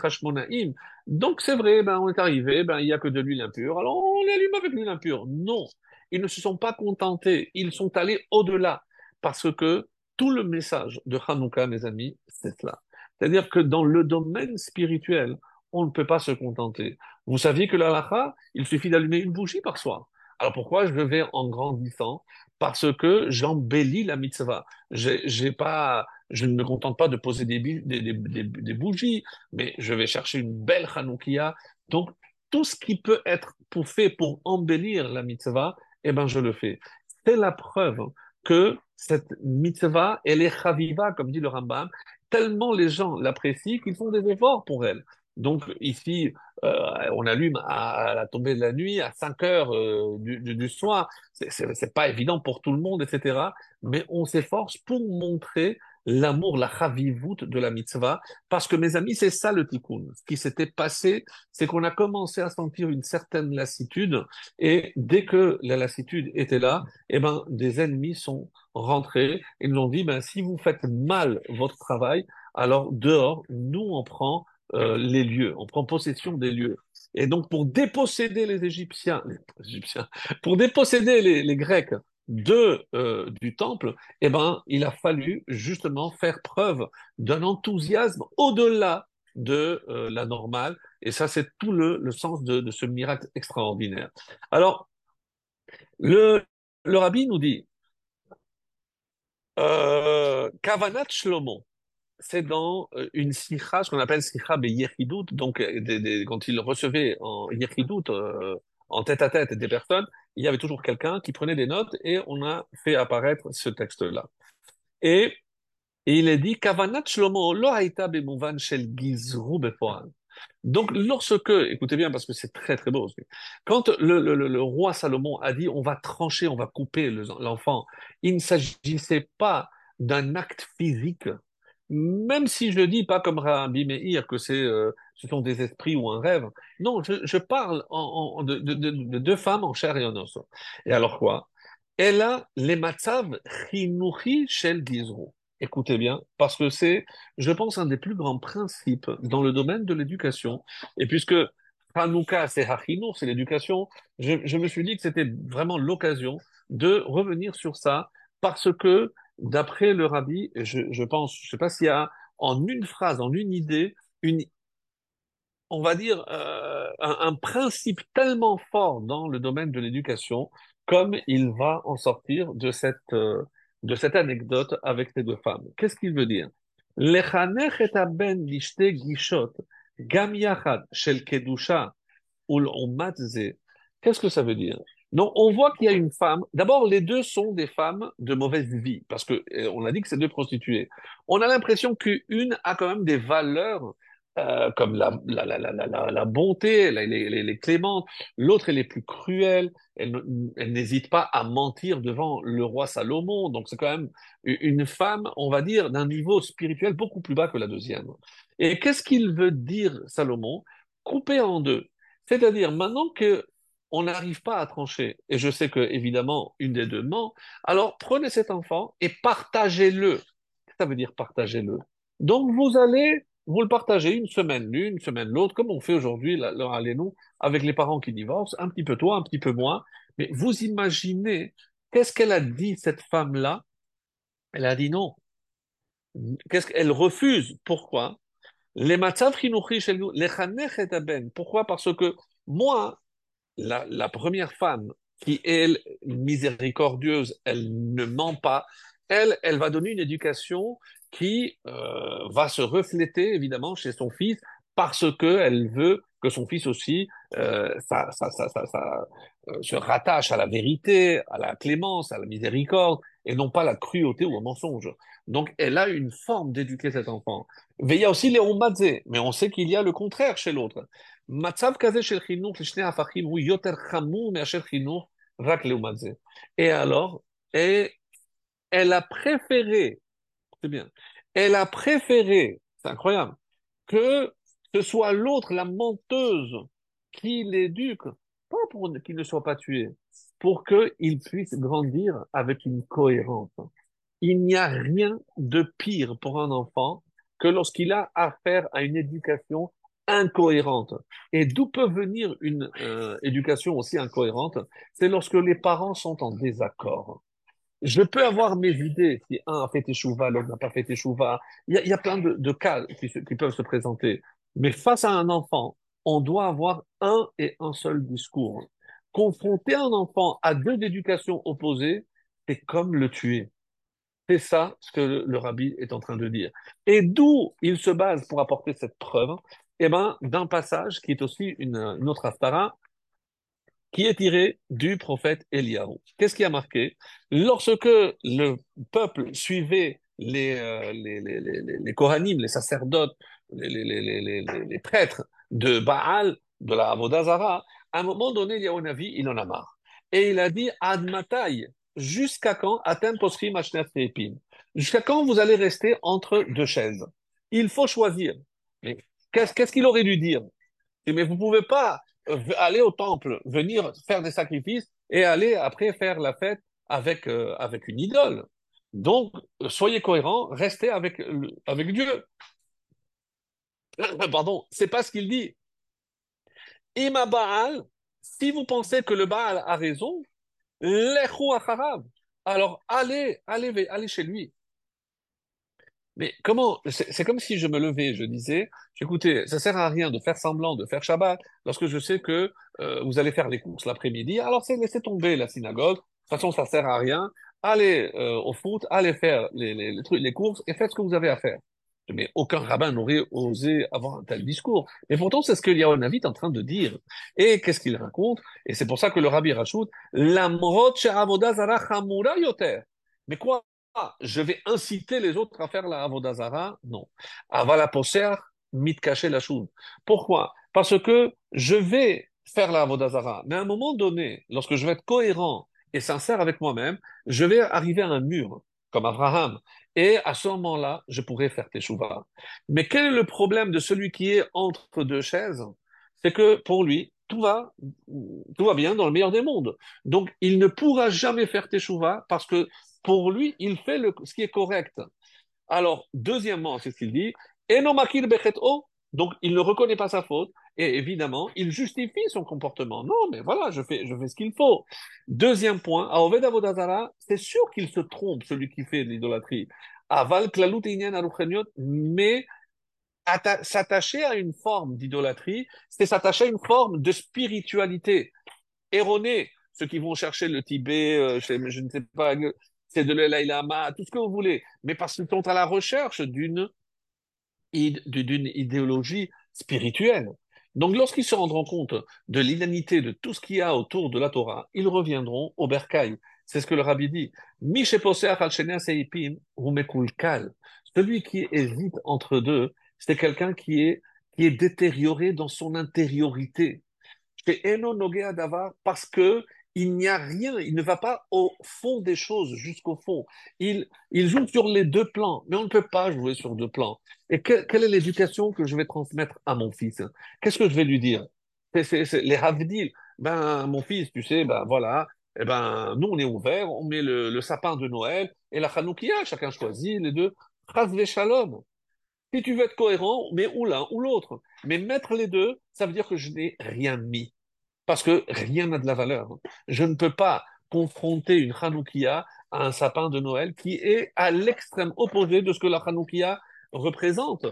[SPEAKER 1] donc c'est vrai, ben, on est arrivé, ben, il y a que de l'huile impure, alors on l'allume avec l'huile impure. Non, ils ne se sont pas contentés, ils sont allés au-delà, parce que tout le message de Hanouka, mes amis, c'est cela. C'est-à-dire que dans le domaine spirituel, on ne peut pas se contenter. Vous saviez que l'alaha, il suffit d'allumer une bougie par soir. Alors pourquoi je vais en grandissant? Parce que j'embellis la mitzvah. J'ai pas, je ne me contente pas de poser des, bougies, mais je vais chercher une belle Hanoukia. Donc tout ce qui peut être pour fait pour embellir la mitzvah, eh ben je le fais. C'est la preuve que cette mitzvah, elle est chaviva, comme dit le Rambam, tellement les gens l'apprécient qu'ils font des efforts pour elle. Donc ici, euh, on allume à, la tombée de la nuit, à 5 heures euh, du, du, du, soir. C'est pas évident pour tout le monde, etc. Mais on s'efforce pour montrer l'amour, la chavivout de la mitzvah, parce que mes amis, c'est ça le tikkun. Ce qui s'était passé, c'est qu'on a commencé à sentir une certaine lassitude, et dès que la lassitude était là, eh ben, des ennemis sont rentrés et nous ont dit, ben, si vous faites mal votre travail, alors dehors, nous on prend euh, les lieux, on prend possession des lieux. Et donc, pour déposséder les Égyptiens, les Égyptiens pour déposséder les, les Grecs de, euh, du temple, eh ben, il a fallu justement faire preuve d'un enthousiasme au-delà de euh, la normale. Et ça, c'est tout le, le sens de, de, ce miracle extraordinaire. Alors, le, le rabbi nous dit, euh, Kavanat Shlomo, c'est dans une sikha, ce qu'on appelle sikha Yechidut, donc des, quand il recevait en Yechidut, en tête à tête des personnes, il y avait toujours quelqu'un qui prenait des notes et on a fait apparaître ce texte-là. Et, il est dit Kavanat Shlomo lo haïta shel gizru. Donc, lorsque, écoutez bien parce que c'est très très beau, quand le, roi Salomon a dit on va trancher, on va couper l'enfant, il ne s'agissait pas d'un acte physique, même si je ne dis pas comme Rabbi Meir que c'est, euh, ce sont des esprits ou un rêve. Non, je, parle de, de, de, deux femmes en chair et en os. Et alors quoi? Elle a les matzav chinuchi shel gizro. Écoutez bien, parce que c'est, je pense, un des plus grands principes dans le domaine de l'éducation. Et puisque Hanouka, c'est Hachinour, c'est l'éducation, je me suis dit que c'était vraiment l'occasion de revenir sur ça, parce que d'après le rabbi, je, pense, je ne sais pas s'il y a en une phrase, en une idée, une, on va dire, euh, un, principe tellement fort dans le domaine de l'éducation, comme il va en sortir de cette, euh, de cette anecdote avec ces deux femmes. Qu'est-ce qu'il veut dire? Ul Qu'est-ce que ça veut dire? Donc, on voit qu'il y a une femme. D'abord, les deux sont des femmes de mauvaise vie, parce que euh, on a dit que c'est deux prostituées. On a l'impression qu'une a quand même des valeurs euh, comme la, la, la, la, bonté, elle, est clémente. L'autre, elle est plus cruelle. Elle, elle n'hésite pas à mentir devant le roi Salomon. Donc, c'est quand même une femme, on va dire, d'un niveau spirituel beaucoup plus bas que la deuxième. Et qu'est-ce qu'il veut dire, Salomon? Couper en deux. C'est-à-dire, maintenant que on n'arrive pas à trancher, et je sais que évidemment une des deux ment, alors prenez cet enfant et partagez-le. Ça veut dire partagez-le? Donc vous allez vous le partagez une semaine l'une, une semaine l'autre, comme on fait aujourd'hui, là, allez-nous, avec les parents qui divorcent, un petit peu toi, un petit peu moi. Mais vous imaginez, qu'est-ce qu'elle a dit, cette femme-là? Elle a dit non. Qu'est-ce qu'elle refuse Pourquoi? Les matzav chez nous, les Pourquoi? Parce que moi, la, première femme qui est miséricordieuse, elle ne ment pas, elle, elle va donner une éducation qui euh, va se refléter évidemment chez son fils parce que elle veut que son fils aussi euh, ça, ça, ça, ça euh, se rattache à la vérité, à la clémence, à la miséricorde, et non pas la cruauté ou au mensonge. Donc elle a une forme d'éduquer cet enfant. Mais il y a aussi les ombadze, mais on sait qu'il y a le contraire chez l'autre. Et alors, elle a préféré c'est bien. Elle a préféré, c'est incroyable, que ce soit l'autre, la menteuse, qui l'éduque, pas pour qu'il ne soit pas tué, pour qu'il puisse grandir avec une cohérence. Il n'y a rien de pire pour un enfant que lorsqu'il a affaire à une éducation incohérente. Et d'où peut venir une euh, éducation aussi incohérente? C'est lorsque les parents sont en désaccord. Je peux avoir mes idées si un a fait échouva, l'autre n'a pas fait échouva. Il y a, plein de, cas qui, qui, peuvent se présenter. Mais face à un enfant, on doit avoir un et un seul discours. Confronter un enfant à deux éducations opposées, c'est comme le tuer. C'est ça ce que le, le, rabbi est en train de dire. Et d'où il se base pour apporter cette preuve? Eh ben, d'un passage qui est aussi une, autre aftara, qui est tiré du prophète Eliaou. Qu'est-ce qui a marqué? Lorsque le peuple suivait les, euh, les, sacerdotes, les, prêtres de Baal, de la Avodazara, à un moment donné, un avis, il en a marre. Et il a dit, Admatai, jusqu'à quand Jusqu'à quand vous allez rester entre deux chaises? Il faut choisir. Qu'est-ce qu'il aurait dû dire? Mais vous ne pouvez pas euh, aller au temple, venir faire des sacrifices et aller après faire la fête avec, euh, avec une idole. Donc, soyez cohérents, restez avec, avec Dieu. [COUGHS] Pardon, c'est pas ce qu'il dit. Ima Baal, si vous pensez que le Baal a raison, alors allez, allez, allez chez lui. Mais comment C'est comme si je me levais, je disais, écoutez, ça sert à rien de faire semblant de faire Shabbat lorsque je sais que euh, vous allez faire les courses l'après-midi. Alors c'est laisser tomber la synagogue. De toute façon, ça sert à rien. Allez euh, au foot, allez faire les, les, les, trucs, les courses et faites ce que vous avez à faire. Mais aucun rabbin n'aurait osé avoir un tel discours. Mais pourtant, c'est ce que Yahuanavit est en train de dire. Et qu'est-ce qu'il raconte? Et c'est pour ça que le rabbi rajoute L'amrot yoter. Mais quoi? Je vais inciter les autres à faire la avodazara? Non. Avala poser mit cacher la chose. Pourquoi? Parce que je vais faire la avodazara. Mais à un moment donné, lorsque je vais être cohérent et sincère avec moi-même, je vais arriver à un mur, comme Abraham. Et à ce moment-là, je pourrais faire teshuva. Mais quel est le problème de celui qui est entre deux chaises? C'est que pour lui, tout va, tout va bien dans le meilleur des mondes. Donc, il ne pourra jamais faire teshuva parce que pour lui, il fait le, ce qui est correct. Alors, deuxièmement, c'est ce qu'il dit, donc il ne reconnaît pas sa faute, et évidemment, il justifie son comportement. Non, mais voilà, je fais, je fais ce qu'il faut. Deuxième point, à Oved c'est sûr qu'il se trompe, celui qui fait l'idolâtrie. Aval Klalut mais s'attacher à une forme d'idolâtrie, c'est s'attacher à une forme de spiritualité erronée. Ceux qui vont chercher le Tibet, euh, je, ne sais pas, c'est de l'Elaïlama, tout ce que vous voulez, mais parce qu'ils sont à la recherche d'une d'une idéologie spirituelle. Donc, lorsqu'ils se rendront compte de l'inanité de tout ce qu'il y a autour de la Torah, ils reviendront au bercail. C'est ce que le rabbi dit. Celui qui hésite entre deux, c'est quelqu'un qui est, qui est détérioré dans son intériorité. Parce que il n'y a rien, il ne va pas au fond des choses, jusqu'au fond. Il, joue sur les deux plans, mais on ne peut pas jouer sur deux plans. Et quelle est l'éducation que je vais transmettre à mon fils? Qu'est-ce que je vais lui dire? C'est, Les Havdil, ben mon fils, tu sais, ben voilà, eh ben nous on est ouvert, on met le, sapin de Noël et la Hanoukia, chacun choisit les deux. Chazve Shalom. Si tu veux être cohérent, mets ou l'un ou l'autre. Mais mettre les deux, ça veut dire que je n'ai rien mis parce que rien n'a de la valeur. Je ne peux pas confronter une Hanoukia à un sapin de Noël qui est à l'extrême opposé de ce que la Hanoukia représente.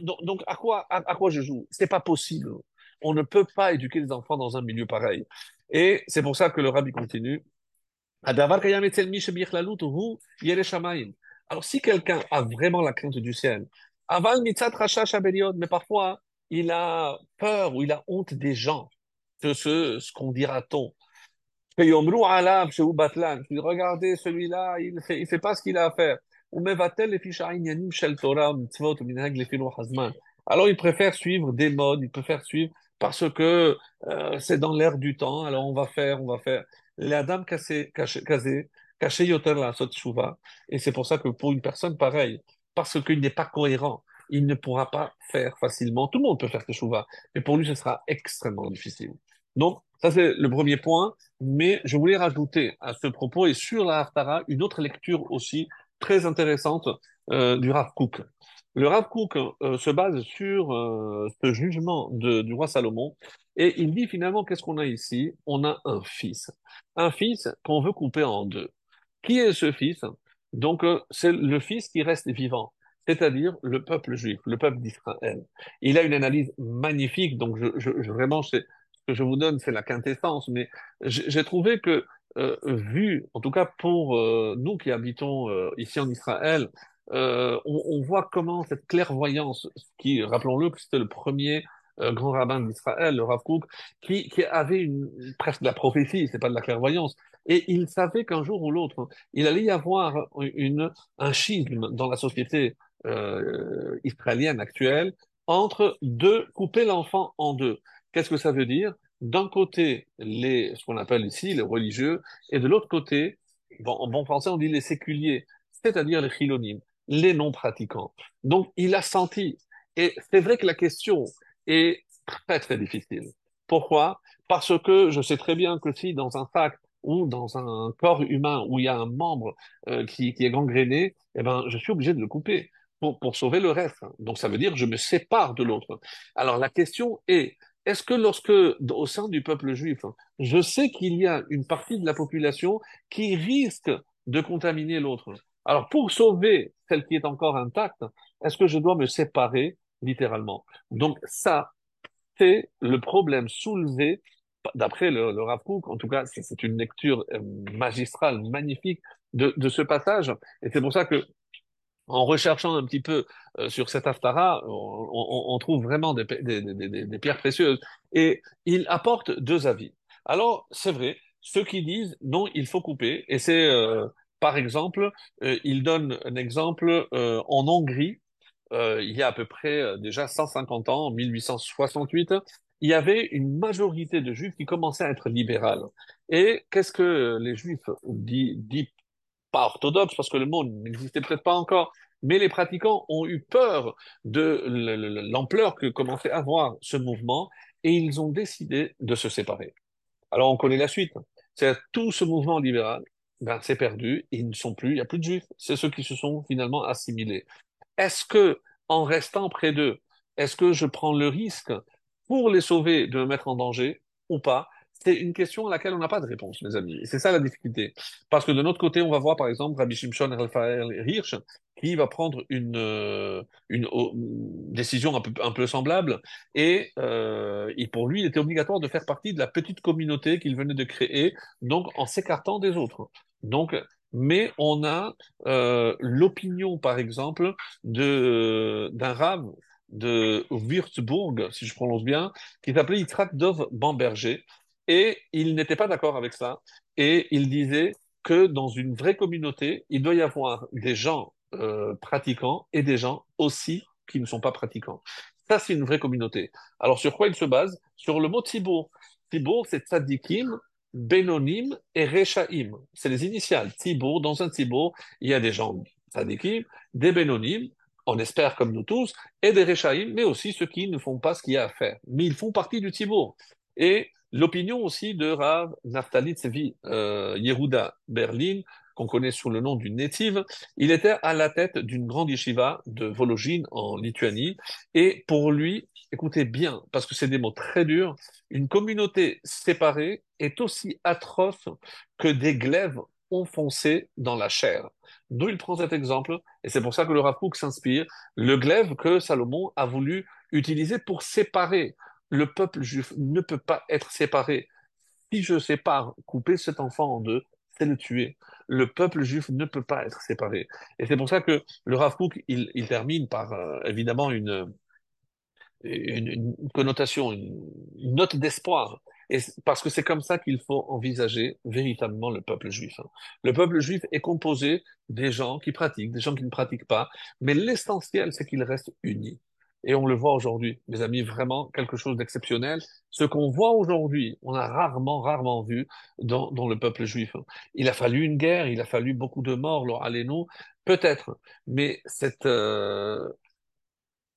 [SPEAKER 1] Donc, à, quoi, à, quoi je joue? C'est pas possible. On ne peut pas éduquer les enfants dans un milieu pareil. Et c'est pour ça que le rabbi continue. Alors, si quelqu'un a vraiment la crainte du ciel, mais parfois il a peur ou il a honte des gens, ce, qu'on dira-t-on? Regardez celui-là, il il fait pas ce qu'il a à faire. Alors il préfère suivre des modes, il préfère suivre parce que euh, c'est dans l'air du temps, alors on va faire, on va faire. La dame cassée, caché, caché yoter la sot et c'est pour ça que pour une personne pareille, parce qu'il n'est pas cohérent, il ne pourra pas faire facilement. Tout le monde peut faire teshuva, mais pour lui ce sera extrêmement difficile. Donc, ça c'est le premier point, mais je voulais rajouter à ce propos et sur la Haftara une autre lecture aussi très intéressante euh, du Rav Kook. Le Rav Kook euh, se base sur euh, ce jugement du roi Salomon et il dit finalement qu'est-ce qu'on a ici? On a un fils, un fils qu'on veut couper en deux. Qui est ce fils? Donc c'est le fils qui reste vivant c'est-à-dire le peuple juif, le peuple d'Israël. Il a une analyse magnifique, donc vraiment, c'est que je vous donne, c'est la quintessence, mais j'ai trouvé que, euh, vu, en tout cas pour euh, nous qui habitons euh, ici en Israël, on, voit comment cette clairvoyance, qui, rappelons-le, c'était le premier grand rabbin d'Israël, le Rav Kook, qui, avait une, presque de la prophétie, c'est pas de la clairvoyance. Et il savait qu'un jour ou l'autre, il allait y avoir une, un schisme dans la société israélienne actuelle entre deux, couper l'enfant en deux. Qu'est-ce que ça veut dire? D'un côté, ce qu'on appelle ici les religieux, et de l'autre côté, bon, en bon français, on dit les séculiers, c'est-à-dire les chilonimes, les non-pratiquants. Donc, il a senti. Et c'est vrai que la question est très, très difficile. Pourquoi? Parce que je sais très bien que si dans un sac ou dans un corps humain où il y a un membre euh, qui, qui est gangréné, eh ben, je suis obligé de le couper pour, pour sauver le reste. Donc, ça veut dire que je me sépare de l'autre. Alors, la question est, est-ce que lorsque, au sein du peuple juif, je sais qu'il y a une partie de la population qui risque de contaminer l'autre, alors pour sauver celle qui est encore intacte, est-ce que je dois me séparer littéralement? Donc ça, c'est le problème soulevé d'après le, le Rav en tout cas, c'est une lecture euh, magistrale, magnifique de ce passage. Et c'est pour ça que en recherchant un petit peu euh, sur cet Haftara, on, trouve vraiment des, pierres précieuses. Et il apporte deux avis. Alors, c'est vrai, ceux qui disent non, il faut couper, et c'est, euh, par exemple, euh, il donne un exemple en Hongrie, il y a à peu près déjà 150 ans, en 1868, il y avait une majorité de juifs qui commençaient à être libérales. Et qu'est-ce que les juifs dit, dit pas orthodoxes, parce que le mot n'existait peut-être pas encore, mais les pratiquants ont eu peur de l'ampleur que commençait à avoir ce mouvement et ils ont décidé de se séparer. Alors on connaît la suite. C'est tout ce mouvement libéral, ben, c'est perdu, ils ne sont plus, il n'y a plus de juifs. C'est ceux qui se sont finalement assimilés. Est-ce que, en restant près d'eux, est-ce que je prends le risque pour les sauver de me mettre en danger ou pas? C'est une question à laquelle on n'a pas de réponse, mes amis. C'est ça la difficulté. Parce que de notre côté, on va voir par exemple Rabbi Shimshon Raphaël Hirsch qui va prendre une, euh, une décision un peu, semblable et, euh, et pour lui, il était obligatoire de faire partie de la petite communauté qu'il venait de créer, donc en s'écartant des autres. Donc, mais on a euh, l'opinion, par exemple, d'un rave de Würzburg, si je prononce bien, qui s'appelait Yitzhak Dov Bamberger, et il n'était pas d'accord avec ça. Et il disait que dans une vraie communauté, il doit y avoir des gens euh, pratiquants et des gens aussi qui ne sont pas pratiquants. Ça, c'est une vraie communauté. Alors, sur quoi il se base? Sur le mot Tibour. Tibour, c'est tzadikim, Benonim et Rechaim. C'est les initiales. Tibour, dans un Tibour, il y a des gens tzadikim, des Benonim, on espère comme nous tous, et des Rechaim, mais aussi ceux qui ne font pas ce qu'il y a à faire. Mais ils font partie du Tibour. Et L'opinion aussi de Rav Naftali Tsevi euh, Yehuda Berlin, qu'on connaît sous le nom du Netiv, il était à la tête d'une grande yeshiva de Vologine en Lituanie. Et pour lui, écoutez bien, parce que c'est des mots très durs, une communauté séparée est aussi atroce que des glaives enfoncés dans la chair. D'où il prend cet exemple, et c'est pour ça que le Rav s'inspire, le glaive que Salomon a voulu utiliser pour séparer le peuple juif ne peut pas être séparé. Si je sépare, couper cet enfant en deux, c'est le tuer. Le peuple juif ne peut pas être séparé. Et c'est pour ça que le Rav Kook, il, termine par euh, évidemment une, connotation, une, note d'espoir. Parce que c'est comme ça qu'il faut envisager véritablement le peuple juif. Hein. Le peuple juif est composé des gens qui pratiquent, des gens qui ne pratiquent pas, mais l'essentiel, c'est qu'il reste unis. Et on le voit aujourd'hui, mes amis, vraiment quelque chose d'exceptionnel. Ce qu'on voit aujourd'hui, on a rarement, rarement vu dans, dans, le peuple juif. Il a fallu une guerre, il a fallu beaucoup de morts, allez-nous, peut-être. Mais cette, euh,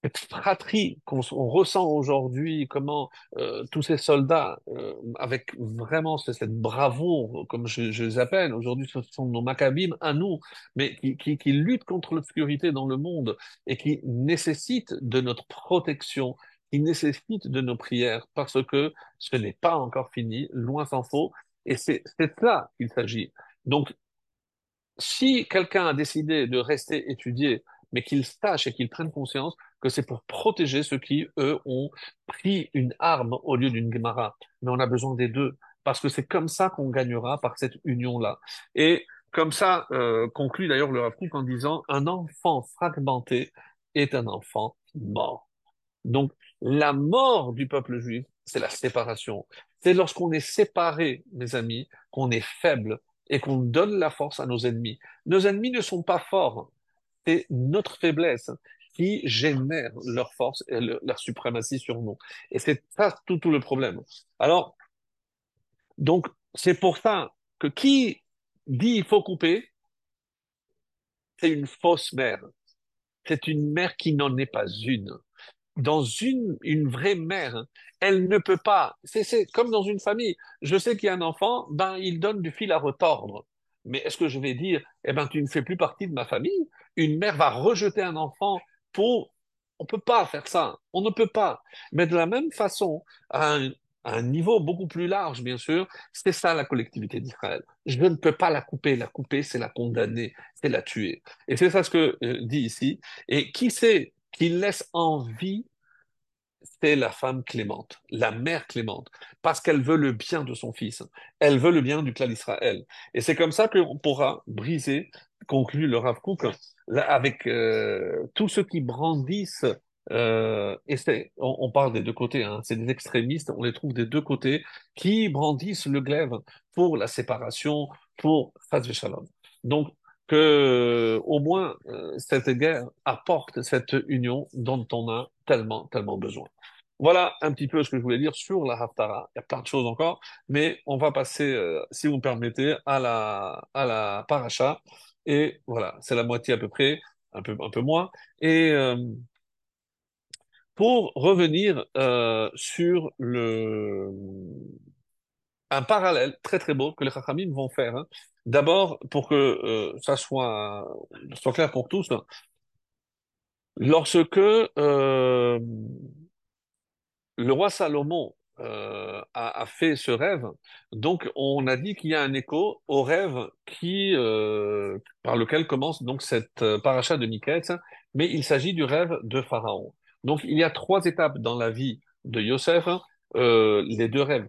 [SPEAKER 1] cette fratrie qu'on ressent aujourd'hui, comment euh, tous ces soldats, euh, avec vraiment cette bravoure, comme je, les appelle, aujourd'hui ce sont nos maccabim à nous, mais qui, qui, qui luttent contre l'obscurité dans le monde et qui nécessitent de notre protection, qui nécessitent de nos prières, parce que ce n'est pas encore fini, loin s'en faut, et c'est là qu'il s'agit. Donc, si quelqu'un a décidé de rester étudier, mais qu'il sache et qu'il prenne conscience que c'est pour protéger ceux qui, eux, ont pris une arme au lieu d'une Gemara. Mais on a besoin des deux, parce que c'est comme ça qu'on gagnera par cette union-là. Et comme ça euh, conclut d'ailleurs le Rav en disant un enfant fragmenté est un enfant mort. Donc, la mort du peuple juif, c'est la séparation. C'est lorsqu'on est séparé, mes amis, qu'on est faible et qu'on donne la force à nos ennemis. Nos ennemis ne sont pas forts. C'est notre faiblesse qui génère leur force et leur suprématie sur nous. Et c'est ça tout, tout le problème. Alors, donc, c'est pour ça que qui dit il faut couper, c'est une fausse mère. C'est une mère qui n'en est pas une. Dans une, une vraie mère, elle ne peut pas. C'est comme dans une famille. Je sais qu'il y a un enfant, ben, il donne du fil à retordre. Mais est-ce que je vais dire, eh ben, tu ne fais plus partie de ma famille? Une mère va rejeter un enfant On peut pas faire ça. On ne peut pas. Mais de la même façon, à un, à un niveau beaucoup plus large, bien sûr, c'est ça la collectivité d'Israël. Je ne peux pas la couper. La couper, c'est la condamner, c'est la tuer. Et c'est ça ce que euh, dit ici. Et qui c'est qui laisse en vie c'est la femme clémente, la mère clémente, parce qu'elle veut le bien de son fils. Elle veut le bien du clan d'Israël. Et c'est comme ça qu'on pourra briser, conclut le Rav Kook, avec euh, tous ceux qui brandissent euh, et on, on, parle des deux côtés, hein, c'est des extrémistes, on les trouve des deux côtés, qui brandissent le glaive pour la séparation, pour Faz Shalom. Donc, que au moins euh, cette guerre apporte cette union dont on a tellement, tellement besoin. Voilà un petit peu ce que je voulais dire sur la Haftara. Il y a plein de choses encore, mais on va passer, euh, si vous me permettez, à la, à la paracha. Et voilà, c'est la moitié à peu près, un peu, un peu moins. Et euh, pour revenir euh, sur le un parallèle très très beau que les Chachamim vont faire. Hein. D'abord, pour que euh, ça soit, clair pour tous, lorsque euh, le roi Salomon euh, a, a, fait ce rêve, donc on a dit qu'il y a un écho au rêve qui euh, par lequel commence donc cette euh, paracha de Miketz, mais il s'agit du rêve de Pharaon. Donc il y a trois étapes dans la vie de Yosef euh, les deux rêves,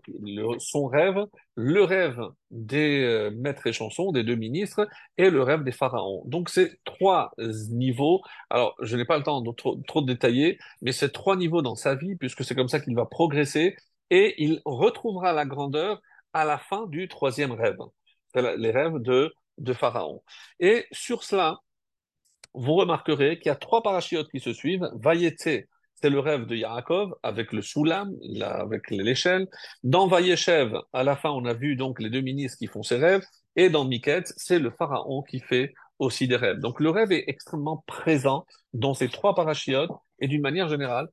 [SPEAKER 1] son rêve, le rêve des euh, maîtres et chansons, des deux ministres, et le rêve des pharaons. Donc c'est trois niveaux. Alors je n'ai pas le temps de trop, trop détailler, mais c'est trois niveaux dans sa vie, puisque c'est comme ça qu'il va progresser, et il retrouvera la grandeur à la fin du troisième rêve, les rêves de, de pharaon. Et sur cela, vous remarquerez qu'il y a trois parachiotes qui se suivent. Vayetse, c'est le rêve de Yaakov avec le Soulam, avec l'échelle. Dans Vayeshev, à la fin, on a vu donc les deux ministres qui font ces rêves. Et dans Miket, c'est le pharaon qui fait aussi des rêves. Donc le rêve est extrêmement présent dans ces trois parachiotes et d'une manière générale.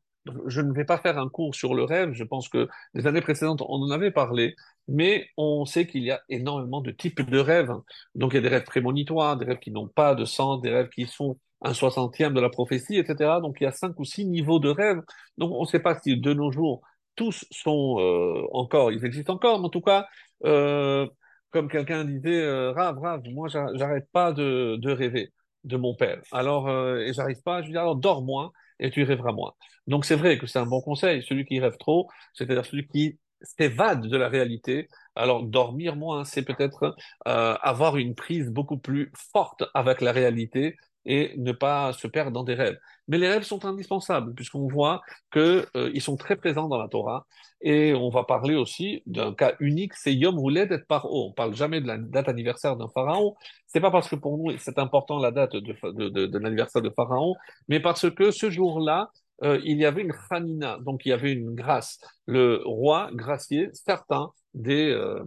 [SPEAKER 1] Je ne vais pas faire un cours sur le rêve, je pense que les années précédentes, on en avait parlé, mais on sait qu'il y a énormément de types de rêves. Donc il y a des rêves prémonitoires, des rêves qui n'ont pas de sens, des rêves qui sont un soixantième de la prophétie, etc. Donc il y a cinq ou six niveaux de rêve. Donc on ne sait pas si de nos jours tous sont euh, encore, ils existent encore, mais en tout cas, euh, comme quelqu'un disait, euh, rave, rave, moi j'arrête pas de, de, rêver de mon père. Alors, euh, et j'arrive pas, je dis alors dors moins et tu rêveras moins. Donc c'est vrai que c'est un bon conseil. Celui qui rêve trop, c'est-à-dire celui qui s'évade de la réalité. Alors dormir moins, c'est peut-être euh, avoir une prise beaucoup plus forte avec la réalité et ne pas se perdre dans des rêves. Mais les rêves sont indispensables puisqu'on voit qu'ils euh, sont très présents dans la Torah et on va parler aussi d'un cas unique, c'est Yom Huled et Paro. On parle jamais de la date anniversaire d'un pharaon. C'est pas parce que pour nous c'est important la date de, de, de l'anniversaire de pharaon, mais parce que ce jour-là euh, il y avait une chanina, donc il y avait une grâce. Le roi graciait certains des euh,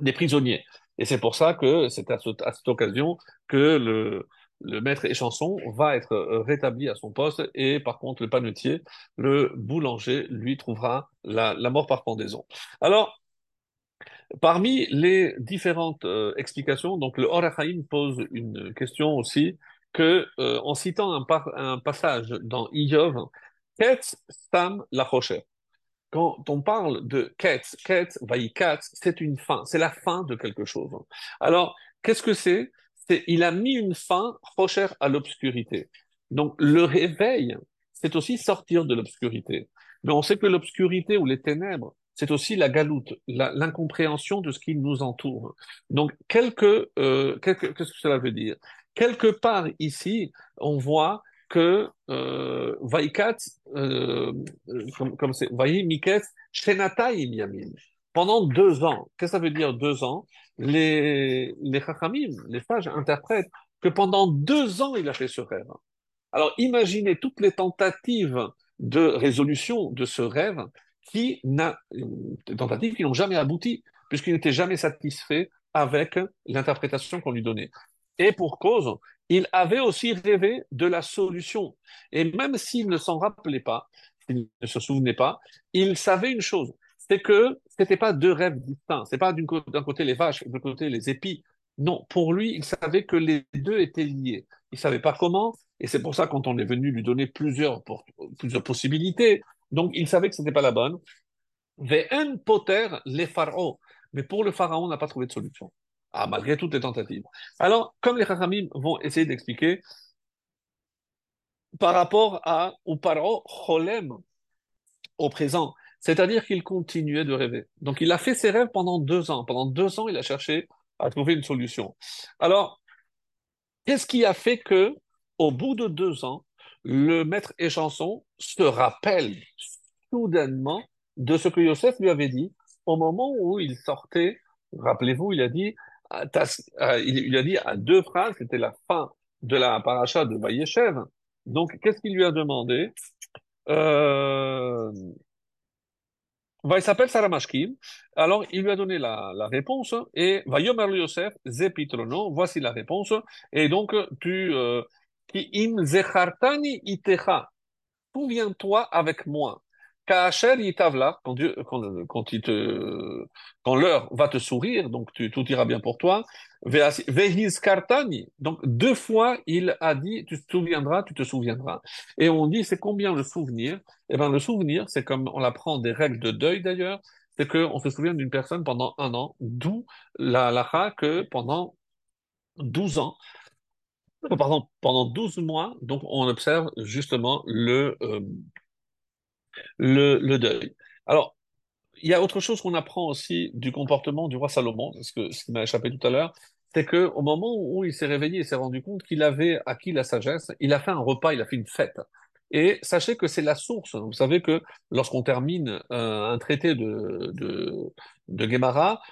[SPEAKER 1] des prisonniers. Et c'est pour ça que c'est à, cette occasion que le, le maître échanson va être euh, rétabli à son poste et par contre le panetier, le boulanger, lui trouvera la, la mort par pendaison. Alors, parmi les différentes explications, donc le Horachaim pose une question aussi que euh, en citant un, passage dans Iyov, Ketz Stam la Quand on parle de Ketz, Ketz, Vaïkatz, c'est une fin, c'est la fin de quelque chose. Alors, qu'est-ce que c'est? Il a mis une fin prochaine à l'obscurité. Donc le réveil, c'est aussi sortir de l'obscurité. Mais on sait que l'obscurité ou les ténèbres, c'est aussi la galoute, l'incompréhension de ce qui nous entoure. Donc, euh, qu'est-ce que cela veut dire? Quelque part ici, on voit que euh, Vaikat, euh, comme c'est, Miket, Shenatai Yamin. Pendant deux ans. Qu'est-ce que ça veut dire deux ans? Les, les Chachamim, les sages interprètent que pendant deux ans, il a fait ce rêve. Alors imaginez toutes les tentatives de résolution de ce rêve qui tentatives qui n'ont jamais abouti, puisqu'il n'était jamais satisfait avec l'interprétation qu'on lui donnait. Et pour cause, il avait aussi rêvé de la solution. Et même s'il ne s'en rappelait pas, s'il ne se souvenait pas, il savait une chose, c'est que c'était pas deux rêves distincts. C'est pas d'un côté les vaches, de l'autre côté les épis. Non, pour lui, il savait que les deux étaient liés. Il savait pas comment, et c'est pour ça quand on est venu lui donner plusieurs, plusieurs possibilités, donc il savait que c'était pas la bonne. Ve'en poter les pharaons. Mais pour le pharaon, on n'a pas trouvé de solution. Ah, malgré toutes les tentatives. Alors, comme les Chachamim vont essayer d'expliquer, par rapport à, au paro cholem, au présent, c'est-à-dire qu'il continuait de rêver. Donc, il a fait ses rêves pendant deux ans. Pendant deux ans, il a cherché à trouver une solution. Alors, qu'est-ce qui a fait que, au bout de deux ans, le maître échanson se rappelle soudainement de ce que Yosef lui avait dit au moment où il sortait. Rappelez-vous, il a dit, il a dit à deux phrases, c'était la fin de la paracha de Vayeshev. Donc, qu'est-ce qu'il lui a demandé? Euh, il s'appelle Saramashkim. Alors, il lui a donné la, la réponse et va Yomer Yosef, Zepitrono, voici la réponse. Et donc, tu, euh, qui im zechartani itecha, souviens-toi avec moi. Quand, quand, quand, quand l'heure va te sourire, donc tout ira bien pour toi. Kartani. Donc deux fois il a dit, tu te souviendras, tu te souviendras. Et on dit, c'est combien le souvenir? Eh bien le souvenir, c'est comme on apprend des règles de deuil d'ailleurs, c'est qu'on se souvient d'une personne pendant un an, d'où la lacha que pendant 12 ans, pardon, pendant 12 mois, donc on observe justement le, euh, le, le deuil. Alors, il y a autre chose qu'on apprend aussi du comportement du roi Salomon, parce que ce qui m'a échappé tout à l'heure, c'est que au moment où il s'est réveillé, il s'est rendu compte qu'il avait acquis la sagesse, il a fait un repas, il a fait une fête. Et sachez que c'est la source. Vous savez que lorsqu'on termine euh, un traité de, de, de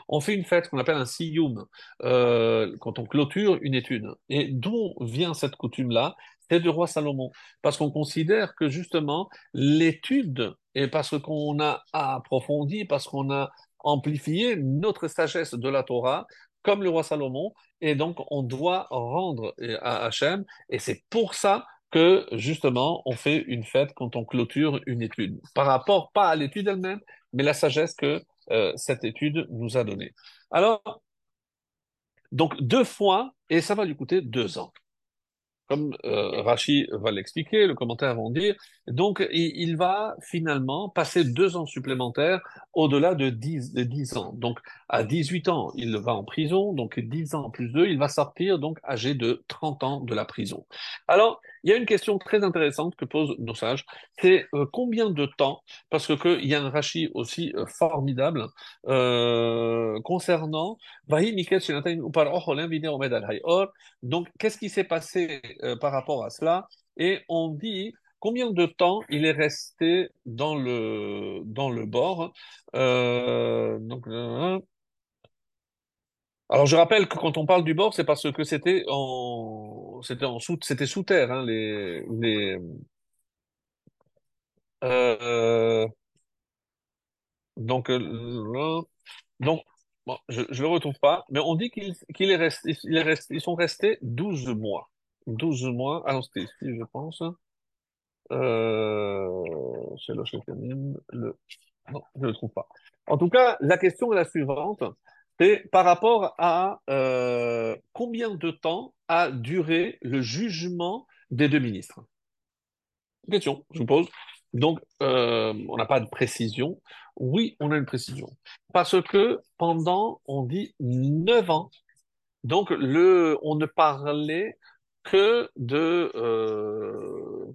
[SPEAKER 1] on fait une fête qu'on appelle un siyum, euh, quand on clôture une étude. Et d'où vient cette coutume-là? C'est du roi Salomon. Parce qu'on considère que justement, l'étude, et parce qu'on a approfondi, parce qu'on a amplifié notre sagesse de la Torah, comme le roi Salomon, et donc on doit rendre à Hachem, et c'est pour ça que justement on fait une fête quand on clôture une étude, par rapport pas à l'étude elle-même, mais la sagesse que euh, cette étude nous a donnée. Alors, donc deux fois, et ça va lui coûter deux ans comme euh, Rachi va l'expliquer, le commentaire va en dire. Donc, il, va finalement passer deux ans supplémentaires au-delà de 10, de 10 ans. Donc, à 18 ans, il va en prison, donc 10 ans plus 2, il va sortir, donc âgé de 30 ans de la prison. Alors, il y a une question très intéressante que posent nos sages, c'est euh, combien de temps, parce qu'il y a un Rachi aussi euh, formidable euh, concernant donc, qu'est-ce qui s'est passé par rapport à cela? Et on dit combien de temps il est resté dans le, dans le bord. Donc, alors, je rappelle que quand on parle du bord, c'est parce que c'était en, c'était en sous, c'était sous terre, hein, les, les, euh, donc, donc, Bon, je ne le retrouve pas, mais on dit qu'il qu'il est resté, il est resté, ils sont restés 12 mois. 12 mois. Ah non, c'était ici, je pense. Euh, c'est le, le, non, je le trouve pas. En tout cas, la question est la suivante. C'est par rapport à euh, combien de temps a duré le jugement des deux ministres? Question, je vous pose. Donc, euh, on n'a pas de précision. Oui, on a une précision. Parce que pendant, on dit, neuf ans, donc le, on ne parlait que de, euh,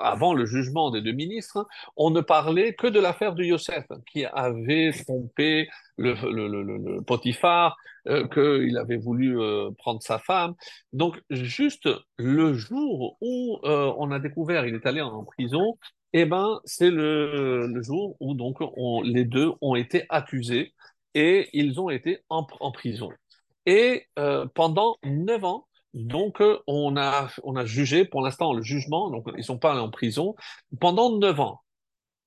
[SPEAKER 1] avant le jugement des deux ministres, on ne parlait que de l'affaire de Yosef, qui avait trompé le, le, Potiphar, euh, qu'il avait voulu euh, prendre sa femme. Donc, juste le jour où euh, on a découvert, il est allé en prison, eh ben, c'est le, jour où donc on, les deux ont été accusés et ils ont été en, prison. Et pendant neuf ans, donc euh, on a on a jugé pour l'instant le jugement, donc ils sont pas en prison pendant neuf ans,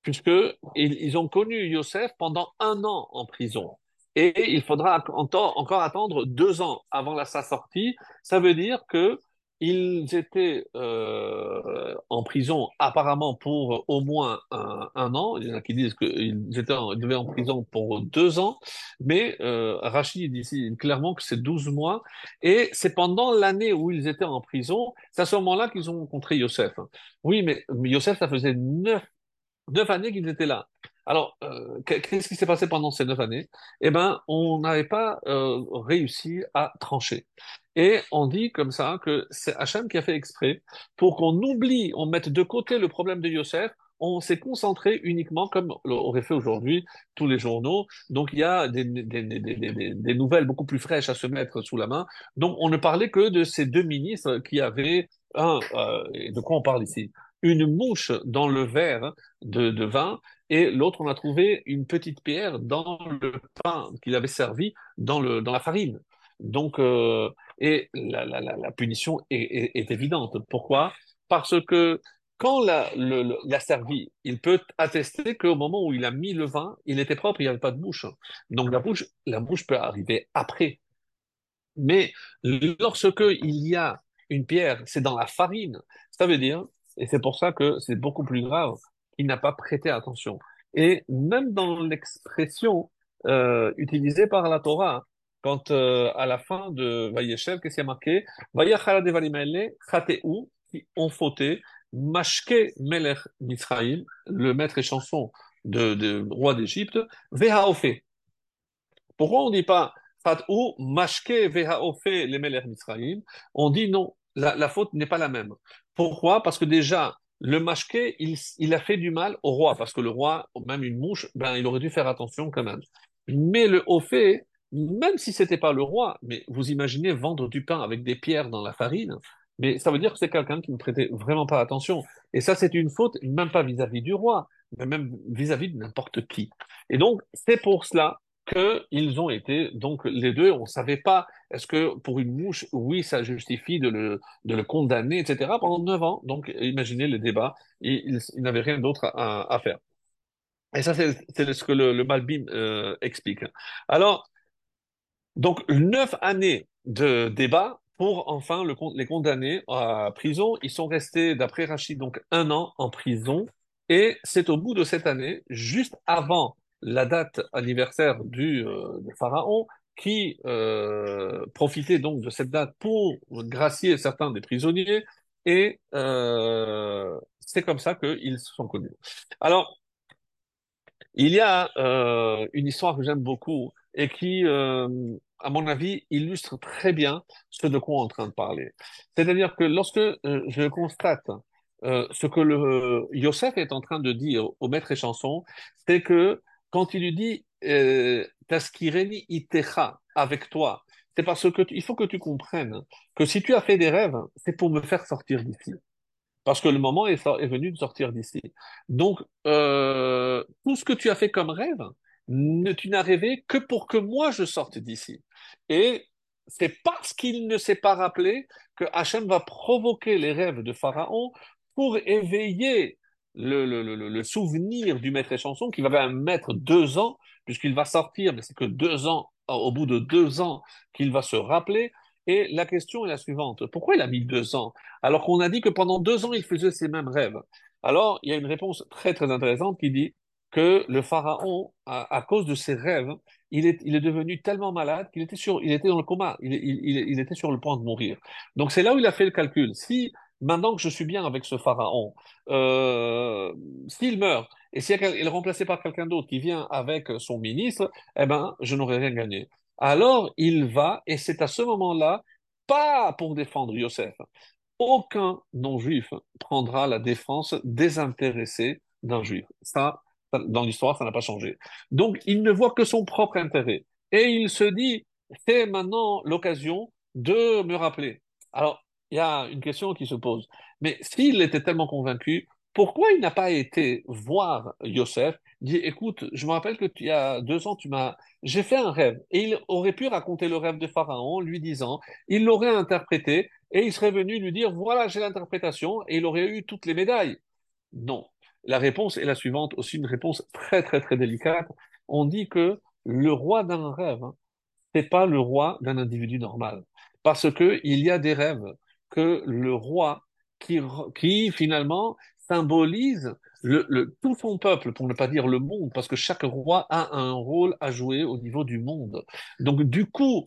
[SPEAKER 1] puisque ils, ils ont connu Yosef pendant un an en prison. Et il faudra encore, encore attendre deux ans avant la, sa sortie. Ça veut dire que ils étaient euh, en prison apparemment pour au moins un, un, an. Il y en a qui disent qu'ils étaient en, ils devaient en prison pour deux ans, mais euh, Rachid dit clairement que c'est douze mois. Et c'est pendant l'année où ils étaient en prison, c'est à ce moment-là qu'ils ont rencontré Yosef. Oui, mais Yosef, ça faisait neuf, neuf années qu'ils étaient là. Alors, euh, qu'est-ce qui s'est passé pendant ces neuf années? Eh ben, on n'avait pas euh, réussi à trancher. Et on dit comme ça que c'est Hachem qui a fait exprès pour qu'on oublie, on mette de côté le problème de Yosef. On s'est concentré uniquement, comme aurait fait aujourd'hui tous les journaux. Donc il y a des, nouvelles beaucoup plus fraîches à se mettre sous la main. Donc on ne parlait que de ces deux ministres qui avaient un. Euh, de quoi on parle ici? Une mouche dans le verre de, vin et l'autre on a trouvé une petite pierre dans le pain qu'il avait servi dans la farine. Donc, euh, et la, la, la, punition est, est, évidente. Pourquoi? Parce que quand la, le, l'a servi, il peut attester qu'au moment où il a mis le vin, il était propre, il n'y avait pas de bouche. Donc la bouche, la bouche peut arriver après. Mais lorsque il y a une pierre, c'est dans la farine. Ça veut dire, et c'est pour ça que c'est beaucoup plus grave, il n'a pas prêté attention. Et même dans l'expression euh, utilisée par la Torah, quand euh, à la fin de Vayeshev, qu'est-ce qui a marqué? Vayachara devalimele chateu, qui ont fauté, Mashke Melech Mitzrayim, le maître et chanson de, roi d'Égypte, Vehaofe. Pourquoi on dit pas Chateu, Mashke Vehaofe les Melech Mitzrayim On dit non, la, faute n'est pas la même. Pourquoi? Parce que déjà, le mashke, il, a fait du mal au roi, parce que le roi, même une mouche, ben, il aurait dû faire attention quand même. Mais le fait, même si c'était pas le roi, mais vous imaginez vendre du pain avec des pierres dans la farine, mais ça veut dire que c'est quelqu'un qui ne prêtait vraiment pas attention. Et ça, c'est une faute, même pas vis-à-vis du roi, mais même vis-à-vis de n'importe qui. Et donc, c'est pour cela qu'ils ont été, donc les deux, on ne savait pas, est-ce que pour une mouche, oui, ça justifie de le, de le condamner, etc., pendant neuf ans. Donc, imaginez le débat, il, il, n'avait rien d'autre à, à, faire. Et ça, c'est ce que le, le Malbim euh, explique. Alors, donc, neuf années de débat pour enfin le, les condamner à prison. Ils sont restés, d'après Rachid, donc un an en prison. Et c'est au bout de cette année, juste avant la date anniversaire du, euh, pharaon, qui euh, profitait donc de cette date pour gracier certains des prisonniers. Et euh, c'est comme ça qu'ils se sont connus. Alors, il y a euh, une histoire que j'aime beaucoup et qui, euh, à mon avis, illustre très bien ce de quoi on est en train de parler. C'est-à-dire que lorsque euh, je constate euh, ce que le Yosef est en train de dire au maître et chanson, c'est que quand il lui dit Taskireni itecha avec toi, c'est parce que il faut que tu comprennes que si tu as fait des rêves, c'est pour me faire sortir d'ici. Parce que le moment est, venu de sortir d'ici. Donc, tout ce que tu as fait comme rêve, tu n'as rêvé que pour que moi je sorte d'ici. Et c'est parce qu'il ne s'est pas rappelé que Hachem va provoquer les rêves de Pharaon pour éveiller le, le, le, le souvenir du maître chanson qui va mettre deux ans, puisqu'il va sortir, mais c'est que deux ans, au bout de deux ans, qu'il va se rappeler. Et la question est la suivante. Pourquoi il a mis deux ans alors qu'on a dit que pendant deux ans, il faisait ces mêmes rêves? Alors, il y a une réponse très très intéressante qui dit que le pharaon, à, cause de ses rêves, il est, il est devenu tellement malade qu'il était, sur, il était dans le coma, il, il, il était sur le point de mourir. Donc c'est là où il a fait le calcul. Si maintenant que je suis bien avec ce pharaon, euh, s'il meurt, et s'il est remplacé par quelqu'un d'autre qui vient avec son ministre, eh ben, je n'aurai rien gagné. Alors, il va, et c'est à ce moment-là, pas pour défendre Yosef, aucun non-juif prendra la défense désintéressée d'un juif. Ça, dans l'histoire, ça n'a pas changé. Donc, il ne voit que son propre intérêt. Et il se dit, c'est maintenant l'occasion de me rappeler. Alors, il y a une question qui se pose. Mais s'il était tellement convaincu, pourquoi il n'a pas été voir Yosef, dit, écoute, je me rappelle que il y a deux ans, tu m'as, j'ai fait un rêve. Et il aurait pu raconter le rêve de Pharaon, lui disant, il l'aurait interprété, et il serait venu lui dire, voilà, j'ai l'interprétation, et il aurait eu toutes les médailles. Non. La réponse est la suivante, aussi une réponse très, très, très délicate. On dit que le roi d'un rêve, hein, c'est pas le roi d'un individu normal. Parce que il y a des rêves que le roi qui, qui finalement symbolise le, tout son peuple, pour ne pas dire le monde, parce que chaque roi a un rôle à jouer au niveau du monde. Donc, du coup,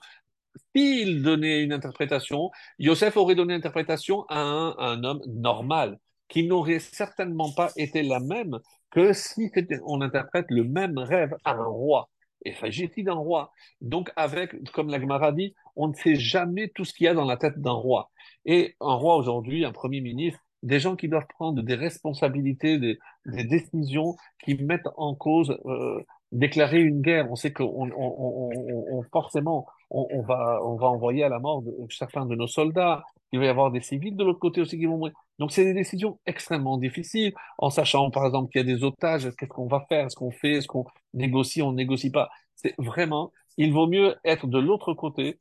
[SPEAKER 1] s'il donnait une interprétation, Yosef aurait donné une interprétation à un homme normal, qui n'aurait certainement pas été la même que si on interprète le même rêve à un roi. Et s'agit-il d'un roi? Donc, avec, comme la Gemara dit, on ne sait jamais tout ce qu'il y a dans la tête d'un roi. Et un roi aujourd'hui, un premier ministre, des gens qui doivent prendre des responsabilités, des, décisions qui mettent en cause, euh, déclarer une guerre. On sait qu'on on, on, on, forcément, on, va, on va envoyer à la mort de, certains de nos soldats. Il va y avoir des civils de l'autre côté aussi qui vont mourir. Donc, c'est des décisions extrêmement difficiles, en sachant, par exemple, qu'il y a des otages. Qu'est-ce qu'on va faire? Est-ce qu'on fait? Est-ce qu'on négocie? On négocie pas C'est vraiment, il vaut mieux être de l'autre côté,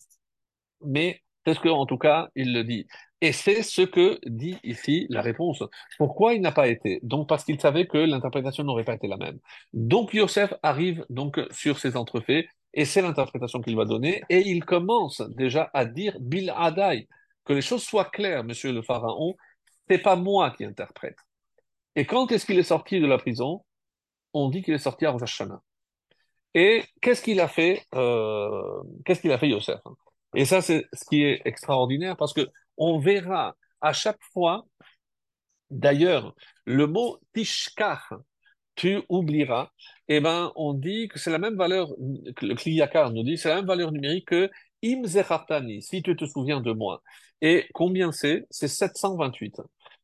[SPEAKER 1] mais c'est ce que, en tout cas, il le dit. Et c'est ce que dit ici la réponse. Pourquoi il n'a pas été? Donc parce qu'il savait que l'interprétation n'aurait pas été la même. Donc Yosef arrive donc sur ces entrefaits et c'est l'interprétation qu'il va donner et il commence déjà à dire Bil Adai, que les choses soient claires, monsieur le pharaon, c'est pas moi qui interprète. Et quand est-ce qu'il est sorti de la prison? On dit qu'il est sorti à Rosh Et qu'est-ce qu'il a fait euh, Qu'est-ce qu'il a fait Yosef? Et ça, c'est ce qui est extraordinaire parce que on verra à chaque fois, d'ailleurs, le mot tishkar, tu oublieras, eh ben, on dit que c'est la même valeur, le Kliyakar nous dit, c'est la même valeur numérique que im si tu te souviens de moi. Et combien c'est? C'est 728.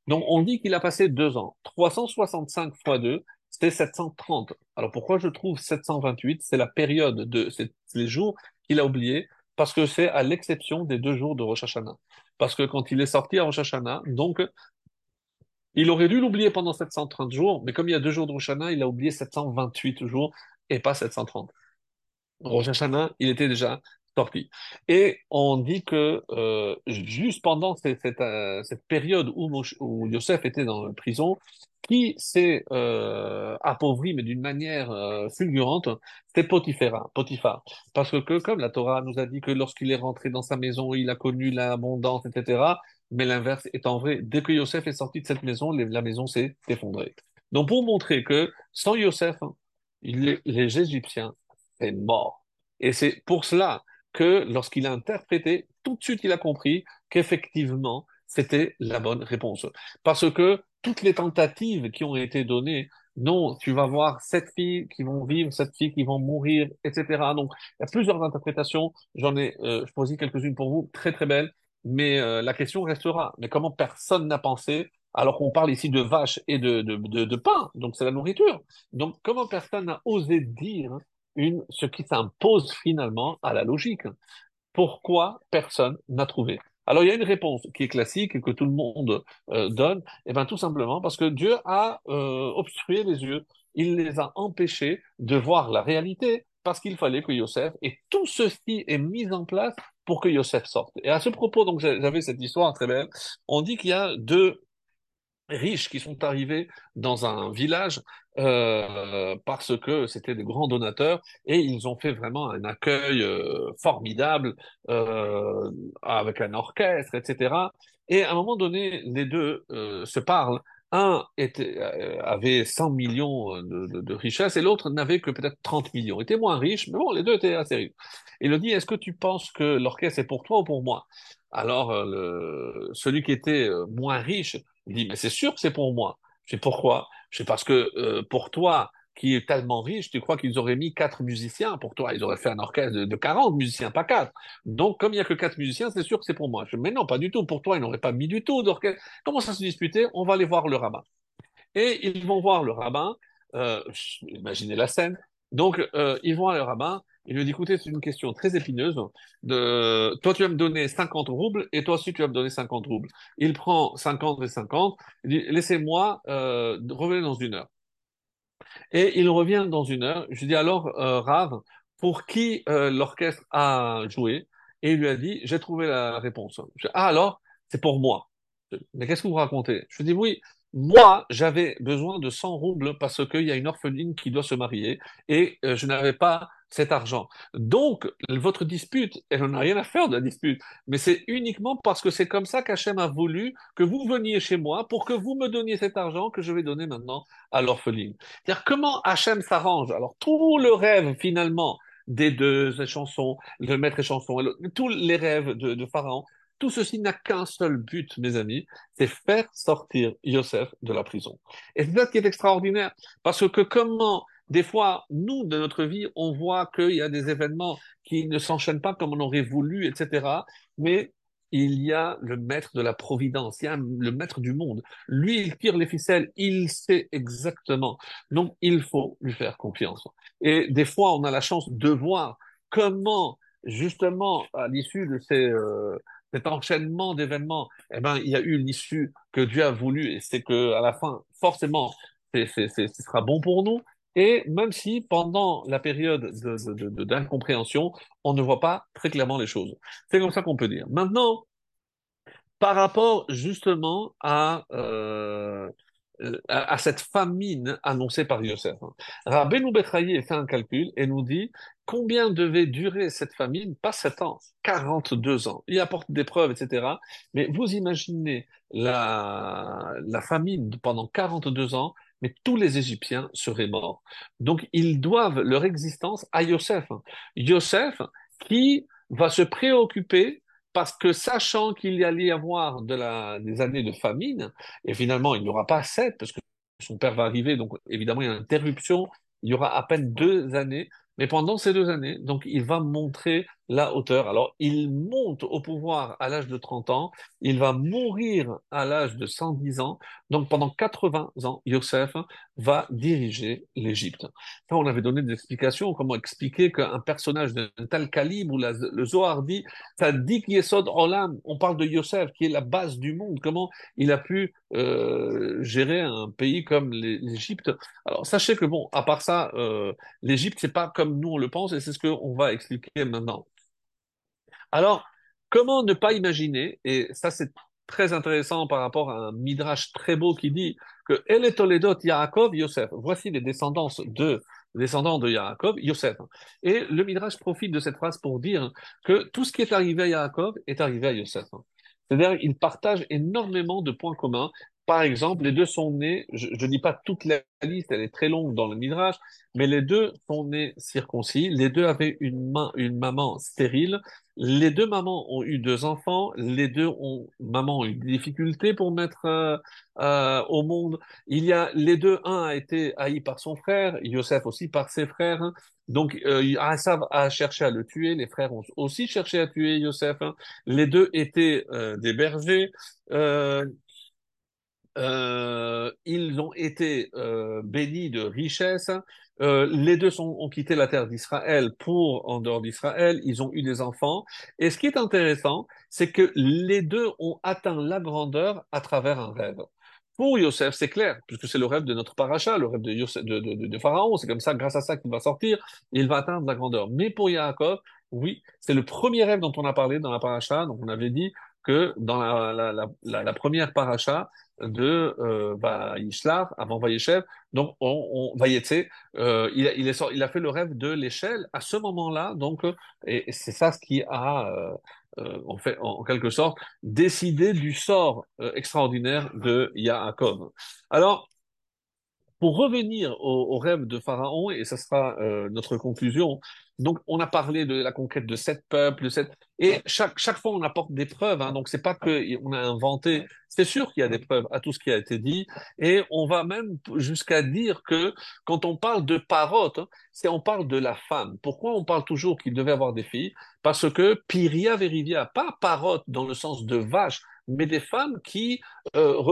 [SPEAKER 1] Donc, on dit qu'il a passé deux ans. 365 fois 2, c'est 730. Alors, pourquoi je trouve 728 C'est la période de ces jours qu'il a oublié, parce que c'est à l'exception des deux jours de Rosh Hashanah. Parce que quand il est sorti à Rosh Hashanah, donc, il aurait dû l'oublier pendant 730 jours, mais comme il y a deux jours de Rosh Hashanah, il a oublié 728 jours et pas 730. Rosh Hashanah, il était déjà Et on dit que euh, juste pendant cette, euh, cette période où, Yosef était dans la prison, qui s'est euh, appauvri, mais d'une manière fulgurante, c'est Potiphar, Potiphar. Parce que, comme la Torah nous a dit que lorsqu'il est rentré dans sa maison, il a connu l'abondance, etc., mais l'inverse étant vrai, dès que Yosef est sorti de cette maison, la maison s'est effondrée. Donc pour montrer que sans Yosef, les, les Égyptiens, c'est mort. Et c'est pour cela que lorsqu'il a interprété, tout de suite il a compris qu'effectivement, c'était la bonne réponse. Parce que toutes les tentatives qui ont été données, non, tu vas voir sept filles qui vont vivre, sept filles qui vont mourir, etc. Donc, il y a plusieurs interprétations. J'en ai euh, choisi quelques-unes pour vous, très très belles. Mais euh, la question restera. Mais comment personne n'a pensé, alors qu'on parle ici de vaches et de, de, de, de pain, donc c'est la nourriture. Donc, comment personne n'a osé dire ce qui s'impose finalement à la logique Pourquoi personne n'a trouvé? Alors il y a une réponse qui est classique et que tout le monde euh, donne, et eh bien tout simplement parce que Dieu a euh, obstrué les yeux, il les a empêchés de voir la réalité parce qu'il fallait que Yosef et tout ceci est mis en place pour que Yosef sorte. Et à ce propos, donc j'avais cette histoire très belle. On dit qu'il y a deux riches qui sont arrivés dans un village euh, parce que c'était des grands donateurs et ils ont fait vraiment un accueil euh, formidable euh, avec un orchestre, etc. Et à un moment donné, les deux euh, se parlent. Un était, euh, avait 100 millions de, de, richesses et l'autre n'avait que peut-être 30 millions. Il était moins riche, mais bon, les deux étaient assez riches. Il lui dit, est-ce que tu penses que l'orchestre est pour toi ou pour moi? Alors, le, celui qui était moins riche il dit, mais c'est sûr que c'est pour moi. C'est pourquoi? C'est parce que euh, pour toi, qui est tellement riche, tu crois qu'ils auraient mis quatre musiciens pour toi Ils auraient fait un orchestre de, de 40 musiciens, pas quatre. Donc, comme il n'y a que quatre musiciens, c'est sûr que c'est pour moi. Je, mais non, pas du tout. Pour toi, ils n'auraient pas mis du tout d'orchestre. Comment ça se disputer On va aller voir le rabbin. Et ils vont voir le rabbin. Euh, imaginez la scène. Donc, euh, ils vont voir le rabbin. Il lui dit, écoutez, c'est une question très épineuse. De, toi, tu vas me donner 50 roubles et toi aussi, tu vas me donner 50 roubles. Il prend 50 et 50. Il dit, laissez-moi euh, revenir dans une heure. Et il revient dans une heure. Je lui dis alors, euh, Rav, pour qui euh, l'orchestre a joué? Et il lui a dit, j'ai trouvé la réponse. Je dis, ah alors, c'est pour moi. Mais qu'est-ce que vous racontez? Je lui dis, oui, moi, j'avais besoin de 100 roubles parce qu'il y a une orpheline qui doit se marier et euh, je n'avais pas cet argent. Donc, votre dispute, elle n'en a rien à faire de la dispute, mais c'est uniquement parce que c'est comme ça qu'Hachem a voulu que vous veniez chez moi pour que vous me donniez cet argent que je vais donner maintenant à l'orpheline. C'est-à-dire comment Hachem s'arrange? Alors, tout le rêve, finalement, des deux chansons, le maître et chanson, tous les rêves de, de Pharaon, tout ceci n'a qu'un seul but, mes amis, c'est faire sortir Yosef de la prison. Et c'est ça qui est extraordinaire, parce que comment, des fois, nous, de notre vie, on voit qu'il y a des événements qui ne s'enchaînent pas comme on aurait voulu, etc. Mais il y a le maître de la providence, il y a le maître du monde. Lui, il tire les ficelles, il sait exactement. Donc, il faut lui faire confiance. Et des fois, on a la chance de voir comment, justement, à l'issue de ces... Euh, cet enchaînement d'événements, eh ben, il y a eu l'issue que Dieu a voulu, et c'est que à la fin, forcément, ce sera bon pour nous. Et même si pendant la période de, de, de, d'incompréhension, on ne voit pas très clairement les choses. C'est comme ça qu'on peut dire. Maintenant, par rapport justement à euh, à, cette famine annoncée par Yosef. Hein. Rabbeinu Bechaye fait un calcul et nous dit combien devait durer cette famine Pas 7 ans, 42 ans. Il apporte des preuves, etc. Mais vous imaginez la, la famine pendant 42 ans, mais tous les Égyptiens seraient morts. Donc ils doivent leur existence à Yosef. Hein. Yosef qui va se préoccuper parce que sachant qu'il y allait y avoir des années de famine, et finalement il n'y aura pas sept, parce que son père va arriver, donc évidemment il y a une interruption, il y aura à peine deux années, mais pendant ces deux années, donc il va montrer la hauteur. Alors, il monte au pouvoir à l'âge de 30 ans, il va mourir à l'âge de 110 ans. Donc, pendant 80 ans, Yosef va diriger l'Égypte. on avait donné des explications, comment expliquer qu'un personnage d'un tel calibre, où le Zohar dit, ça dit Yesod Olam, on parle de Yosef, qui est la base du monde, comment il a pu euh, gérer un pays comme l'Égypte? Alors, sachez que, bon, à part ça, euh, l'Égypte, c'est pas comme nous on le pense, et c'est ce qu'on va expliquer maintenant. Alors, comment ne pas imaginer, et ça c'est très intéressant par rapport à un midrash très beau qui dit que El Toledot Yaakov Yosef, voici les descendants de descendants de Yaakov, Yosef. Et le midrash profite de cette phrase pour dire que tout ce qui est arrivé à Yaakov est arrivé à Yosef. C'est-à-dire qu'ils partagent énormément de points communs par exemple, les deux sont nés, je ne dis pas toute la liste, elle est très longue dans le Midrash, mais les deux sont nés circoncis, les deux avaient une, main, une maman stérile, les deux mamans ont eu deux enfants, les deux ont, maman ont eu des difficultés pour mettre euh, euh, au monde. Il y a les deux, un a été haï par son frère, Yosef aussi par ses frères. Hein. Donc euh, a cherché à le tuer, les frères ont aussi cherché à tuer Yosef. Hein. Les deux étaient euh, des bergers. Euh, ils ont été euh, bénis de richesses. Euh, les deux sont, ont quitté la terre d'Israël pour en dehors d'Israël. Ils ont eu des enfants. Et ce qui est intéressant, c'est que les deux ont atteint la grandeur à travers un rêve. Pour Yosef, c'est clair, puisque c'est le rêve de notre paracha, le rêve de, Yosef, de, de, de Pharaon. C'est comme ça, grâce à ça, qu'il va sortir. Il va atteindre la grandeur. Mais pour Yaakov, oui, c'est le premier rêve dont on a parlé dans la paracha. Donc on avait dit que dans la, la, la, la première paracha, de euh, bah, avant Vayeshev. Donc, on, on euh, il, il, est, il a fait le rêve de l'échelle à ce moment-là. Donc, euh, et, c'est ça ce qui a, euh, euh, en, fait, en, quelque sorte, décidé du sort extraordinaire de Yaakov. Alors, pour revenir au, au rêve de Pharaon, et ça sera euh, notre conclusion, donc on a parlé de la conquête de sept peuples, de sept... et chaque, chaque fois on apporte des preuves, hein, donc c'est pas que on a inventé, c'est sûr qu'il y a des preuves à tout ce qui a été dit, et on va même jusqu'à dire que quand on parle de parotte, c'est on parle de la femme. Pourquoi on parle toujours qu'il devait avoir des filles? Parce que Piria Verivia, pas parotte dans le sens de vache, mais des femmes qui, euh,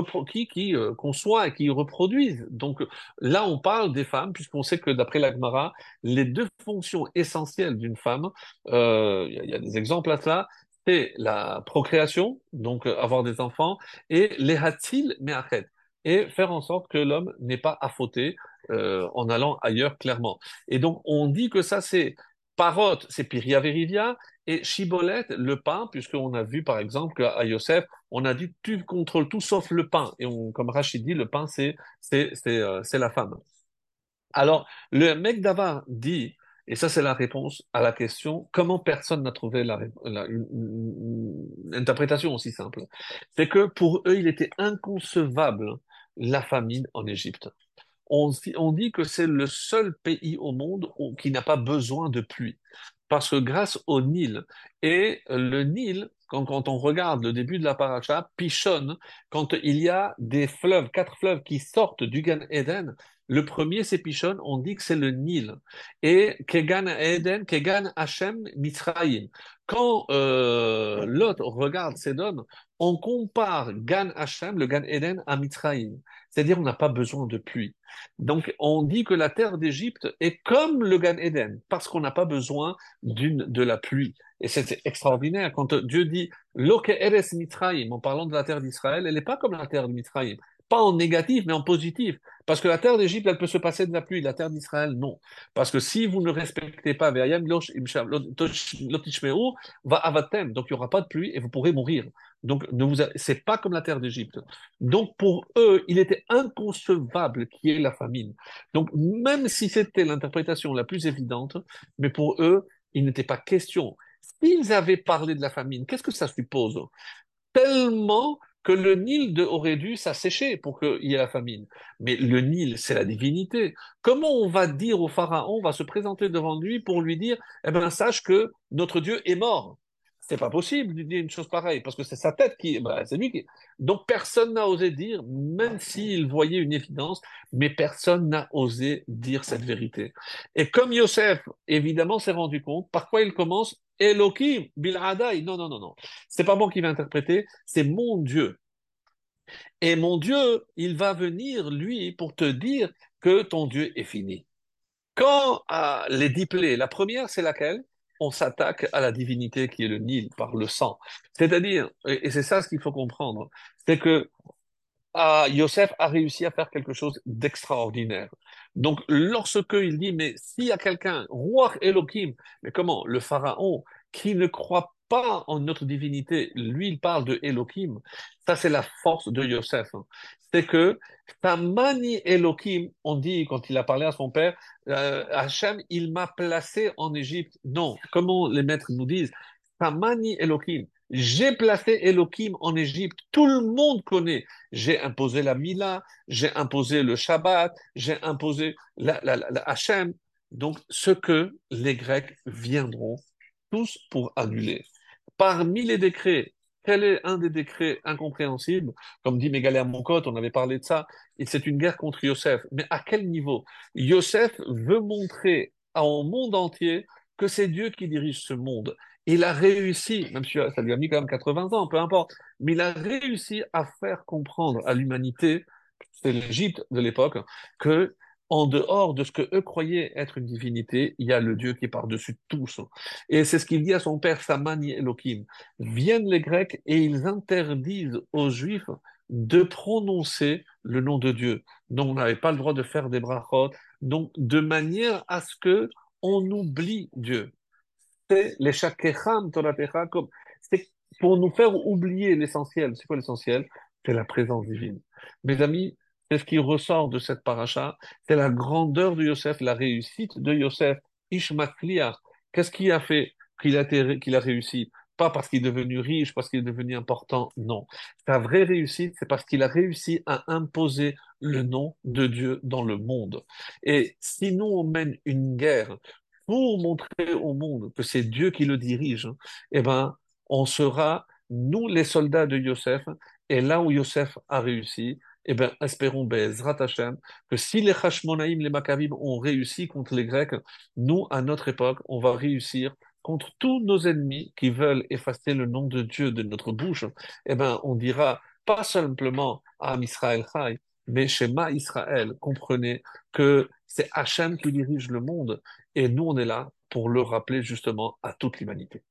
[SPEAKER 1] qui, euh, conçoivent et qui reproduisent. Donc là, on parle des femmes, puisqu'on sait que d'après l'Agmara, les deux fonctions essentielles d'une femme, euh, il y, a des exemples à cela, c'est la procréation, donc euh, avoir des enfants, et les hatil me'achet, et faire en sorte que l'homme n'est pas affauté en allant ailleurs clairement. Et donc on dit que ça c'est Parot, c'est Piria Verivia, et Chibolette, le pain, puisqu'on a vu par exemple qu'à Yosef, on a dit tu contrôles tout sauf le pain. Et comme Rachid dit, le pain, c'est c'est euh, la femme. Alors, le mec d'Ava dit, et ça c'est la réponse à la question, comment personne n'a trouvé la, interprétation aussi simple? C'est que pour eux, il était inconcevable la famine en Égypte. On, dit que c'est le seul pays au monde qui n'a pas besoin de pluie. Parce que grâce au Nil, et le Nil, quand, quand on regarde le début de la paracha, Pichon, quand il y a des fleuves, quatre fleuves qui sortent du Gan Eden, le premier c'est Pichon, on dit que c'est le Nil. Et Kegan Eden, Kegan Hashem Mitzrayim. Quand euh, Lot regarde Sedon, on compare Gan Hashem, le Gan Eden, à Mitzrayim. C'est-à-dire on n'a pas besoin de pluie. Donc on dit que la terre d'Égypte est comme le Gan Eden, parce qu'on n'a pas besoin d'une de la pluie. Et c'est extraordinaire quand Dieu dit Loke Eres Mitzrayim, en parlant de la terre d'Israël, elle n'est pas comme la terre de Mitzrayim pas en négatif, mais en positif. Parce que la terre d'Égypte, elle peut se passer de la pluie, la terre d'Israël, non. Parce que si vous ne respectez pas, va avatem, donc il n'y aura pas de pluie et vous pourrez mourir. Donc, ne vous, c'est pas comme la terre d'Égypte. Donc, pour eux, il était inconcevable qu'il y ait la famine. Donc, même si c'était l'interprétation la plus évidente, mais pour eux, il n'était pas question. S'ils avaient parlé de la famine, qu'est-ce que ça suppose? Tellement que le Nil aurait dû s'assécher pour qu'il y ait la famine. Mais le Nil, c'est la divinité. Comment on va dire au pharaon, on va se présenter devant lui pour lui dire, eh ben, sache que notre Dieu est mort. C'est pas possible de dire une chose pareille, parce que c'est sa tête qui, bah, c'est lui qui. Donc personne n'a osé dire, même s'il voyait une évidence, mais personne n'a osé dire cette vérité. Et comme Yosef, évidemment, s'est rendu compte, par quoi il commence? Elohim, Bilhadai. Non, non, non, non. C'est pas moi qui vais interpréter, c'est mon Dieu. Et mon Dieu, il va venir, lui, pour te dire que ton Dieu est fini. Quand ah, les diplés, la première, c'est laquelle? On s'attaque à la divinité qui est le Nil par le sang. C'est-à-dire, et c'est ça ce qu'il faut comprendre, c'est que ah, Yosef a réussi à faire quelque chose d'extraordinaire. Donc, lorsque il dit, mais s'il y a quelqu'un, roi Elohim, mais comment Le pharaon, qui ne croit pas en notre divinité, lui, il parle de Elohim. Ça, c'est la force de Yosef. C'est que Tamani Elohim, on dit quand il a parlé à son père, euh, Hachem, il m'a placé en Égypte. Non, comment les maîtres nous disent Tamani Elohim. J'ai placé Elohim en Égypte. Tout le monde connaît. J'ai imposé la Mila, j'ai imposé le Shabbat, j'ai imposé la, la, la, Hachem. Donc, ce que les Grecs viendront tous pour annuler. Parmi les décrets, quel est un des décrets incompréhensibles? Comme dit Mégalère Moncotte, on avait parlé de ça, c'est une guerre contre Yosef. Mais à quel niveau? Yosef veut montrer au monde entier que c'est Dieu qui dirige ce monde. Il a réussi, même si ça lui a mis quand même 80 ans, peu importe, mais il a réussi à faire comprendre à l'humanité, c'est l'Égypte de l'époque, que en dehors de ce que eux croyaient être une divinité, il y a le Dieu qui est par-dessus tous. Et c'est ce qu'il dit à son père Samani Elohim. Viennent les Grecs et ils interdisent aux Juifs de prononcer le nom de Dieu. Donc on n'avait pas le droit de faire des brachot, donc de manière à ce que on oublie Dieu. C'est les c'est pour nous faire oublier l'essentiel. C'est quoi l'essentiel? C'est la présence divine. Mes amis, c'est ce qui ressort de cette paracha, c'est la grandeur de Yosef, la réussite de Yosef, Ishmakliar. Qu'est-ce qui a fait qu'il a, qu'il a réussi? Pas parce qu'il est devenu riche, parce qu'il est devenu important, non. Sa vraie réussite, c'est parce qu'il a réussi à imposer le nom de Dieu dans le monde. Et si nous, on mène une guerre pour montrer au monde que c'est Dieu qui le dirige, eh ben, on sera, nous, les soldats de Yosef, et là où Yosef a réussi, eh bien, espérons, Bezrat Hashem, que si les Hashmonaïm, les Maccabim ont réussi contre les Grecs, nous, à notre époque, on va réussir contre tous nos ennemis qui veulent effacer le nom de Dieu de notre bouche. Eh bien, on dira pas simplement à Israël Chai, mais chez Ma Israël, comprenez que c'est Hachem qui dirige le monde et nous, on est là pour le rappeler justement à toute l'humanité.